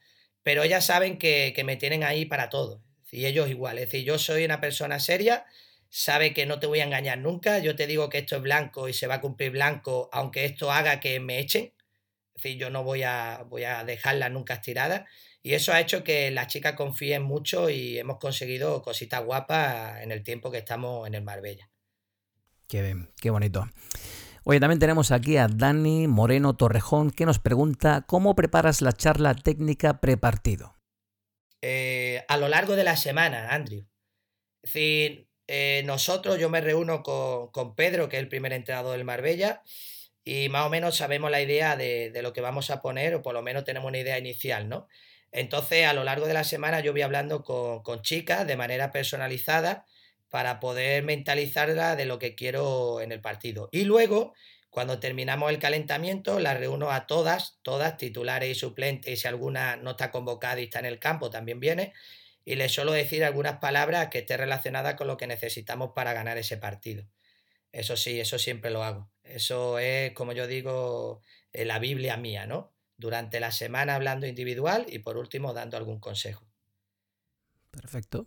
pero ellas saben que, me tienen ahí para todo. Y ellos igual. Es decir, yo soy una persona seria, sabe que no te voy a engañar nunca. Yo te digo que esto es blanco y se va a cumplir blanco, aunque esto haga que me echen. Es decir, yo no voy a, voy a dejarla nunca estirada. Y eso ha hecho que las chicas confíen mucho y hemos conseguido cositas guapas en el tiempo que estamos en el Marbella. Qué bien, qué bonito. Oye, también tenemos aquí a Dani Moreno Torrejón que nos pregunta cómo preparas la charla técnica prepartido. Eh, a lo largo de la semana, Andrew. Es decir, eh, nosotros, yo me reúno con, con, Pedro, que es el primer entrenador del Marbella, y más o menos sabemos la idea de, de, lo que vamos a poner, o por lo menos tenemos una idea inicial, ¿no? Entonces, a lo largo de la semana yo voy hablando con, con chicas de manera personalizada para poder mentalizarla de lo que quiero en el partido. Y luego, cuando terminamos el calentamiento, la reúno a todas, todas, titulares y suplentes, y si alguna no está convocada y está en el campo, también viene, y les suelo decir algunas palabras que estén relacionadas con lo que necesitamos para ganar ese partido. Eso sí, eso siempre lo hago. Eso es, como yo digo, eh, la Biblia mía, ¿no? Durante la semana hablando individual y por último dando algún consejo. Perfecto.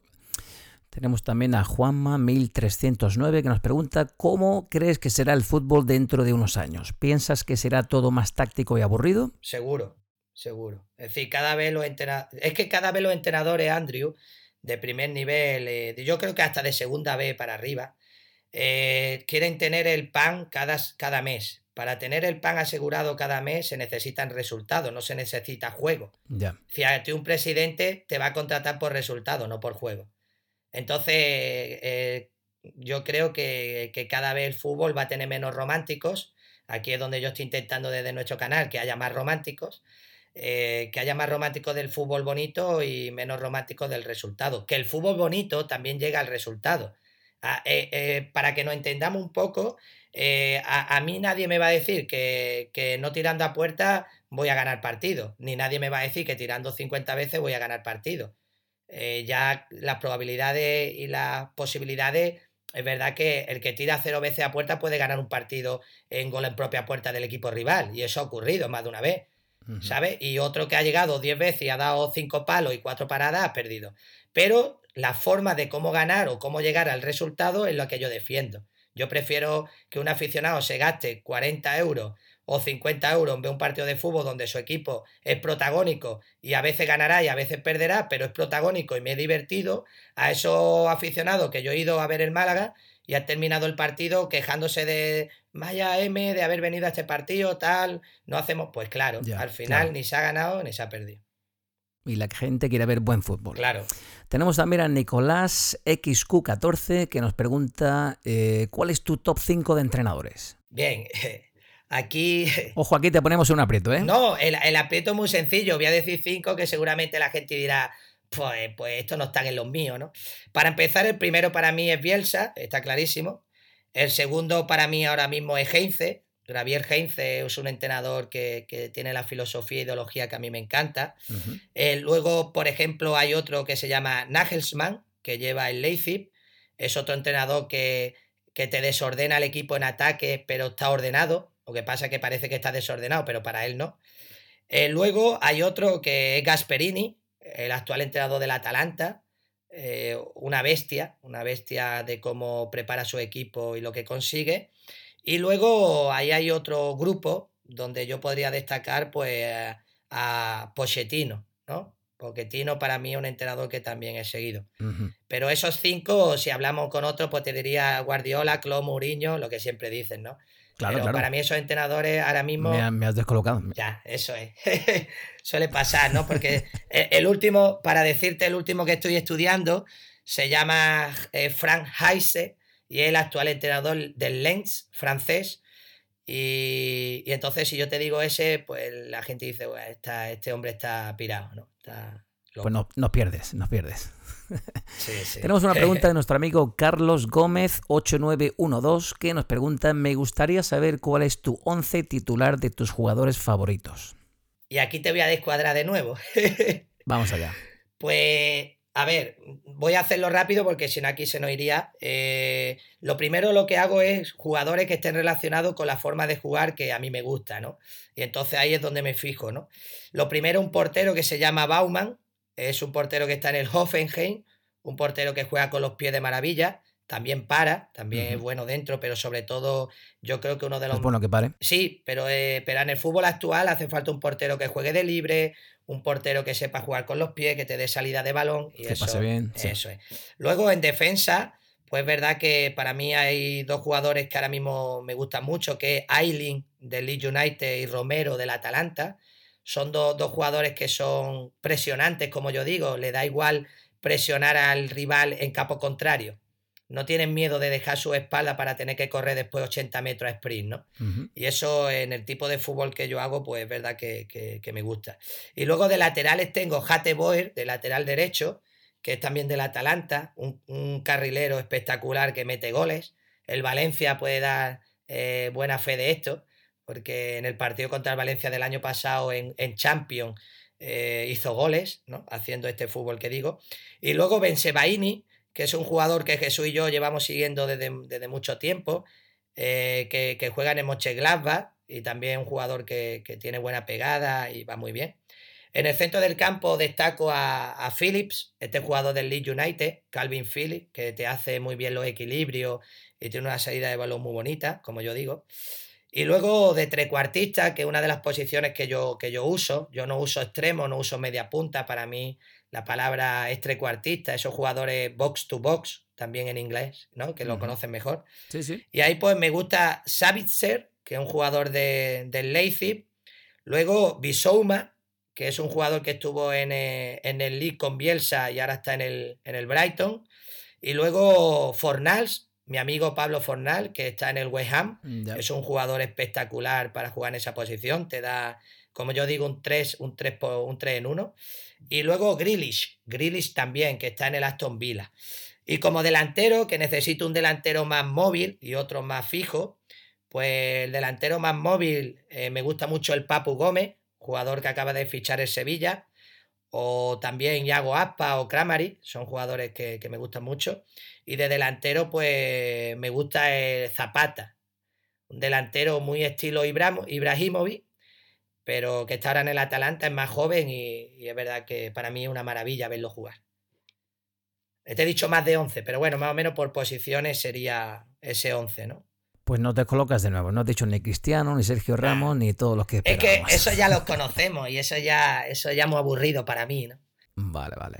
Tenemos también a Juanma1309 que nos pregunta ¿cómo crees que será el fútbol dentro de unos años? ¿Piensas que será todo más táctico y aburrido? Seguro, seguro. Es decir, cada vez los entrenadores, es que cada vez los entrenadores, Andrew, de primer nivel, eh, yo creo que hasta de segunda vez para arriba, eh, quieren tener el pan cada, cada mes. Para tener el pan asegurado cada mes se necesitan resultados, no se necesita juego. Ya. Fíjate, un presidente te va a contratar por resultado, no por juego. Entonces, eh, yo creo que, cada vez el fútbol va a tener menos románticos. Aquí es donde yo estoy intentando desde nuestro canal que haya más románticos. Eh, que haya más románticos del fútbol bonito y menos románticos del resultado. Que el fútbol bonito también llega al resultado. Ah, eh, para que nos entendamos un poco, a, a, mí nadie me va a decir que, que, no tirando a puerta voy a ganar partido, ni nadie me va a decir que tirando 50 veces voy a ganar partido. Eh, ya las probabilidades y las posibilidades, es verdad que el que tira cero veces a puerta puede ganar un partido en gol en propia puerta del equipo rival, y eso ha ocurrido más de una vez, ¿sabes? Y otro que ha llegado 10 veces y ha dado cinco palos y cuatro paradas ha perdido. Pero la forma de cómo ganar o cómo llegar al resultado es lo que yo defiendo. Yo prefiero que un aficionado se gaste 40 euros o 50 euros en ver un partido de fútbol donde su equipo es protagónico y a veces ganará y a veces perderá, pero es protagónico y me he divertido, a esos aficionados que yo he ido a ver el Málaga y ha terminado el partido quejándose de Maya M, de haber venido a este partido, tal, no hacemos, pues claro, al final ni se ha ganado ni se ha perdido. Y la gente quiere ver buen fútbol. Claro. Tenemos también a Nicolás XQ14 que nos pregunta eh, ¿cuál es tu top 5 de entrenadores? Bien, Aquí. Ojo, aquí te ponemos un aprieto, ¿eh? No, el, aprieto es muy sencillo. Voy a decir cinco que seguramente la gente dirá, pues, pues esto no están en los míos, ¿no? Para empezar, el primero para mí es Bielsa, está clarísimo. El segundo para mí ahora mismo es Heinze. Javier Heinze es un entrenador que, tiene la filosofía e ideología que a mí me encanta. Eh, luego, por ejemplo, hay otro que se llama Nagelsmann, que lleva el Leipzig. Es otro entrenador que, que te desordena el equipo en ataque, pero está ordenado. Lo que pasa es que parece que está desordenado, pero para él no. Eh, luego hay otro que es Gasperini, el actual entrenador del Atalanta, eh, una bestia, una bestia de cómo prepara su equipo y lo que consigue. Y luego ahí hay otro grupo donde yo podría destacar pues a Pochettino, ¿no? Pochettino para mí es un entrenador que también he seguido. Pero esos cinco, si hablamos con otro, pues te diría Guardiola, Klopp, Mourinho, lo que siempre dicen, ¿no? Pero para mí esos entrenadores ahora mismo... Me, has descolocado. Ya, eso es. Suele pasar, ¿no? Porque el último, para decirte el último que estoy estudiando, se llama eh, Frank Heise y es el actual entrenador del Lens francés. Y, entonces si yo te digo ese, pues la gente dice, bueno, este hombre está pirado, ¿no? Pues no, nos pierdes, nos pierdes. Tenemos una pregunta de nuestro amigo Carlos Gómez 8912 que nos pregunta, me gustaría saber cuál es tu once titular de tus jugadores favoritos. Y aquí te voy a descuadrar de nuevo. Vamos allá. Pues, a ver, voy a hacerlo rápido porque si no aquí se nos iría. Eh, lo primero lo que hago es jugadores que estén relacionados con la forma de jugar que a mí me gusta, ¿no? Y entonces ahí es donde me fijo, ¿no? Lo primero, un portero que se llama Bauman, es un portero que está en el Hoffenheim, un portero que juega con los pies de maravilla, también para, también es bueno dentro, pero sobre todo yo creo que uno de los... Es bueno que pare. Sí, pero, eh, pero en el fútbol actual hace falta un portero que juegue de libre, un portero que sepa jugar con los pies, que te dé salida de balón. Y que eso, pase bien. Eso es. Luego en defensa, pues es verdad que para mí hay dos jugadores que ahora mismo me gustan mucho, que es Ailing del Leeds United y Romero del Atalanta son dos, jugadores que son presionantes, como yo digo, le da igual presionar al rival en campo contrario. No tienen miedo de dejar su espalda para tener que correr después 80 metros a sprint, ¿no? Y eso en el tipo de fútbol que yo hago, pues es verdad que, me gusta. Y luego de laterales tengo Jate Boer, de lateral derecho, que es también del Atalanta, un, carrilero espectacular que mete goles. El Valencia puede dar eh, buena fe de esto porque en el partido contra el Valencia del año pasado en, Champions eh, hizo goles, ¿no? haciendo este fútbol que digo. Y luego Bensebaini, que es un jugador que Jesús y yo llevamos siguiendo desde, desde mucho tiempo, eh, que, juega en el Mönchengladbach y también un jugador que, tiene buena pegada y va muy bien. En el centro del campo destaco a, a, Phillips, este jugador del Leeds United, Calvin Phillips, que te hace muy bien los equilibrios y tiene una salida de balón muy bonita, como yo digo. Y luego de trecuartista, que es una de las posiciones que yo, que yo uso. Yo no uso extremo, no uso media punta. Para mí la palabra es trecuartista, esos jugadores box to box, también en inglés, ¿no? Que lo conocen mejor. Sí, sí. Y ahí pues me gusta Savitzer, que es un jugador de, del Leipzig. Luego Bisouma, que es un jugador que estuvo en, eh, en, el League con Bielsa y ahora está en el, en el Brighton. Y luego Fornals, mi amigo Pablo Fornal, que está en el West Ham, es un jugador espectacular para jugar en esa posición, te da, como yo digo, un 3, un 3, un 3 en 1. Y luego Grealish, Grealish también, que está en el Aston Villa. Y como delantero, que necesito un delantero más móvil y otro más fijo, pues el delantero más móvil eh, me gusta mucho el Papu Gómez, jugador que acaba de fichar el Sevilla, o también Yago Aspa o Kramari, son jugadores que, me gustan mucho. Y de delantero, pues me gusta el Zapata, un delantero muy estilo Ibrahimovic, pero que está ahora en el Atalanta, es más joven y, es verdad que para mí es una maravilla verlo jugar. Te he dicho más de 11, pero bueno, más o menos por posiciones sería ese 11, ¿no? Pues no te colocas de nuevo, no has dicho ni Cristiano, ni Sergio Ramos, ni todos los que Es que eso ya los conocemos y eso ya, eso ya muy aburrido para mí, ¿no? Vale, vale.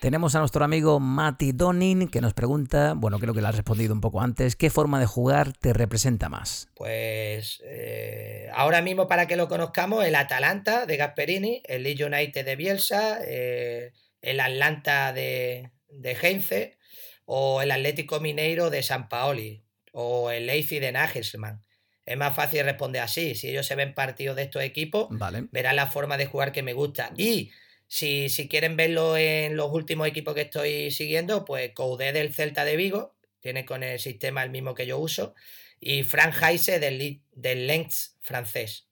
Tenemos a nuestro amigo Mati Donin que nos pregunta, bueno, creo que le has respondido un poco antes, ¿qué forma de jugar te representa más? Pues eh, ahora mismo para que lo conozcamos, el Atalanta de Gasperini, el Leeds United de Bielsa, eh, el Atlanta de, de Heinze o el Atlético Mineiro de San Paoli o el Leipzig de Nagelsmann. Es más fácil responder así. Si ellos se ven partidos de estos equipos, verán la forma de jugar que me gusta. Y si, si, quieren verlo en los últimos equipos que estoy siguiendo, pues Coudet del Celta de Vigo, tiene con el sistema el mismo que yo uso, y Frank Heise del, del Lens francés.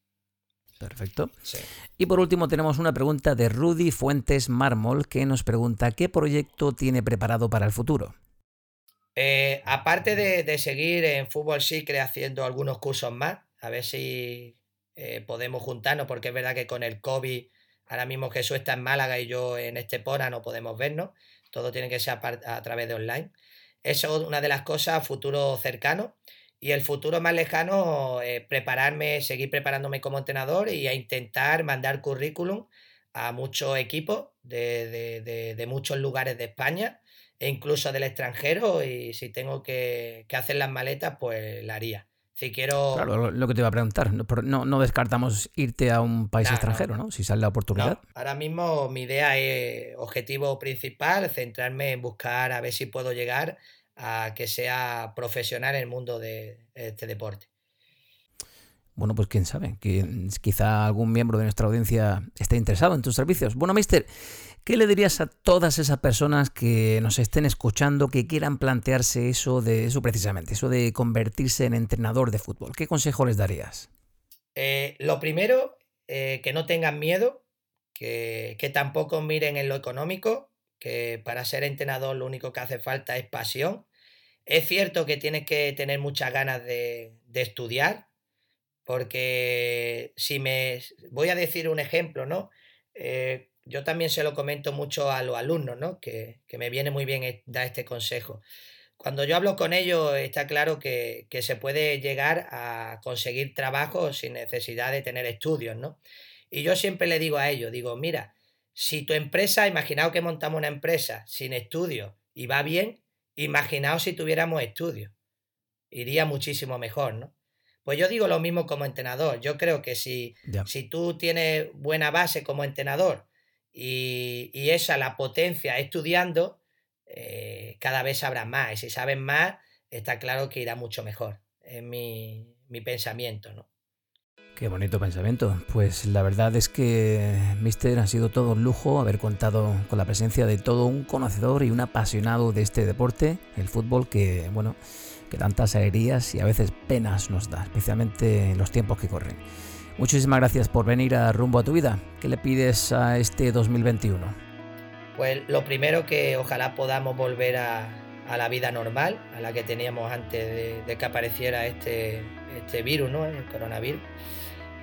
Perfecto. Y por último tenemos una pregunta de Rudy Fuentes Mármol que nos pregunta qué proyecto tiene preparado para el futuro. Eh, aparte de, seguir en Fútbol Secret haciendo algunos cursos más, a ver si eh, podemos juntarnos, porque es verdad que con el COVID, ahora mismo Jesús está en Málaga y yo en Estepona no podemos vernos, todo tiene que ser a, través de online. Eso es una de las cosas, futuro cercano. Y el futuro más lejano, prepararme, seguir preparándome como entrenador y a intentar mandar currículum a muchos equipos de muchos lugares de España e incluso del extranjero y si tengo que, hacer las maletas, pues la haría. Si quiero... Claro, lo que te iba a preguntar, no, no descartamos irte a un país extranjero, no. Si sale la oportunidad. ahora mismo mi idea es, objetivo principal, centrarme en buscar a ver si puedo llegar a que sea profesional en el mundo de este deporte. bueno, pues quién sabe, que quizá algún miembro de nuestra audiencia esté interesado en tus servicios. Bueno, mister, ¿qué le dirías a todas esas personas que nos estén escuchando, que quieran plantearse eso de eso precisamente, eso de convertirse en entrenador de fútbol? ¿Qué consejo les darías? Eh, lo primero, eh, que no tengan miedo, que, que tampoco miren en lo económico, que para ser entrenador lo único que hace falta es pasión. Es cierto que tienes que tener muchas ganas de, de estudiar, porque si me voy a decir un ejemplo, ¿no? Eh, yo también se lo comento mucho a los alumnos, ¿no? Que, me viene muy bien e, dar este consejo. Cuando yo hablo con ellos, está claro que, que, se puede llegar a conseguir trabajo sin necesidad de tener estudios, ¿no? Y yo siempre le digo a ellos, digo, mira, si tu empresa, imaginaos que montamos una empresa sin estudios y va bien, imaginaos si tuviéramos estudios. Iría muchísimo mejor, ¿no? Pues yo digo lo mismo como entrenador. Yo creo que si, si tú tienes buena base como entrenador y, esa la potencia estudiando, eh, cada vez sabrás más. Y si sabes más, está claro que irá mucho mejor. Es mi, mi pensamiento, ¿no? Qué bonito pensamiento. Pues la verdad es que, Mister, ha sido todo un lujo haber contado con la presencia de todo un conocedor y un apasionado de este deporte, el fútbol, que, bueno, que tantas alegrías y a veces penas nos da, especialmente en los tiempos que corren. Muchísimas gracias por venir a Rumbo a tu vida. ¿Qué le pides a este 2021? Pues lo primero que ojalá podamos volver a, la vida normal, a la que teníamos antes de, que apareciera este, este virus, ¿no? el coronavirus.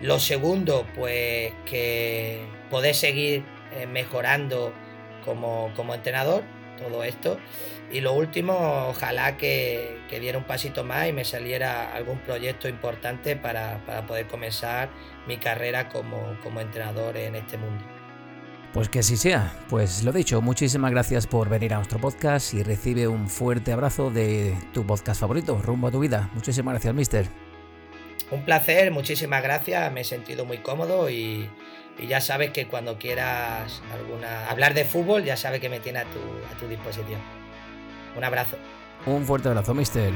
Lo segundo, pues que poder seguir eh, mejorando como, como entrenador, todo esto. Y lo último, ojalá que, diera un pasito más y me saliera algún proyecto importante para, poder comenzar mi carrera como, como entrenador en este mundo. Pues que así sea. Pues lo dicho, muchísimas gracias por venir a nuestro podcast y recibe un fuerte abrazo de tu podcast favorito, Rumbo a tu vida. Muchísimas gracias, mister. Un placer, muchísimas gracias, me he sentido muy cómodo y, y ya sabes que cuando quieras alguna hablar de fútbol, ya sabes que me tiene a tu, a tu disposición. Un abrazo. Un fuerte abrazo, mister.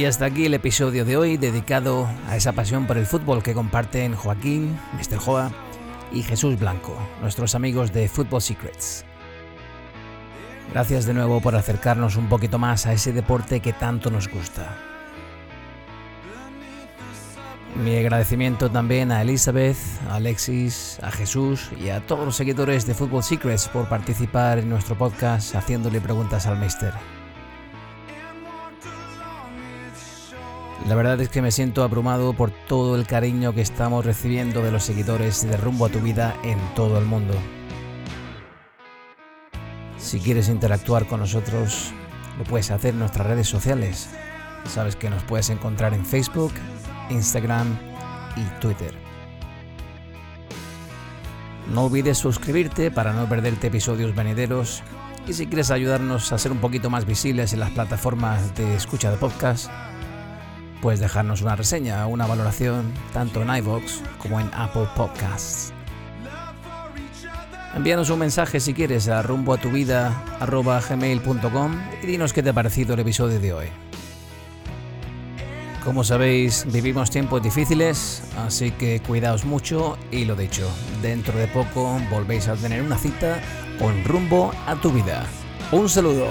Y hasta aquí el episodio de hoy dedicado a esa pasión por el fútbol que comparten Joaquín, Mr. Joa y Jesús Blanco, nuestros amigos de Football Secrets. Gracias de nuevo por acercarnos un poquito más a ese deporte que tanto nos gusta. Mi agradecimiento también a Elizabeth, a Alexis, a Jesús y a todos los seguidores de Football Secrets por participar en nuestro podcast haciéndole preguntas al Mister. La verdad es que me siento abrumado por todo el cariño que estamos recibiendo de los seguidores de Rumbo a tu vida en todo el mundo. Si quieres interactuar con nosotros, lo puedes hacer en nuestras redes sociales. Sabes que nos puedes encontrar en Facebook, Instagram y Twitter. No olvides suscribirte para no perderte episodios venideros y si quieres ayudarnos a ser un poquito más visibles en las plataformas de escucha de podcast, puedes dejarnos una reseña una valoración tanto en iVoox como en Apple Podcasts. Envíanos un mensaje si quieres a rumboatuvida.gmail.com y dinos qué te ha parecido el episodio de hoy. Como sabéis, vivimos tiempos difíciles, así que cuidaos mucho y lo dicho, dentro de poco volvéis a tener una cita con rumbo a tu vida. Un saludo.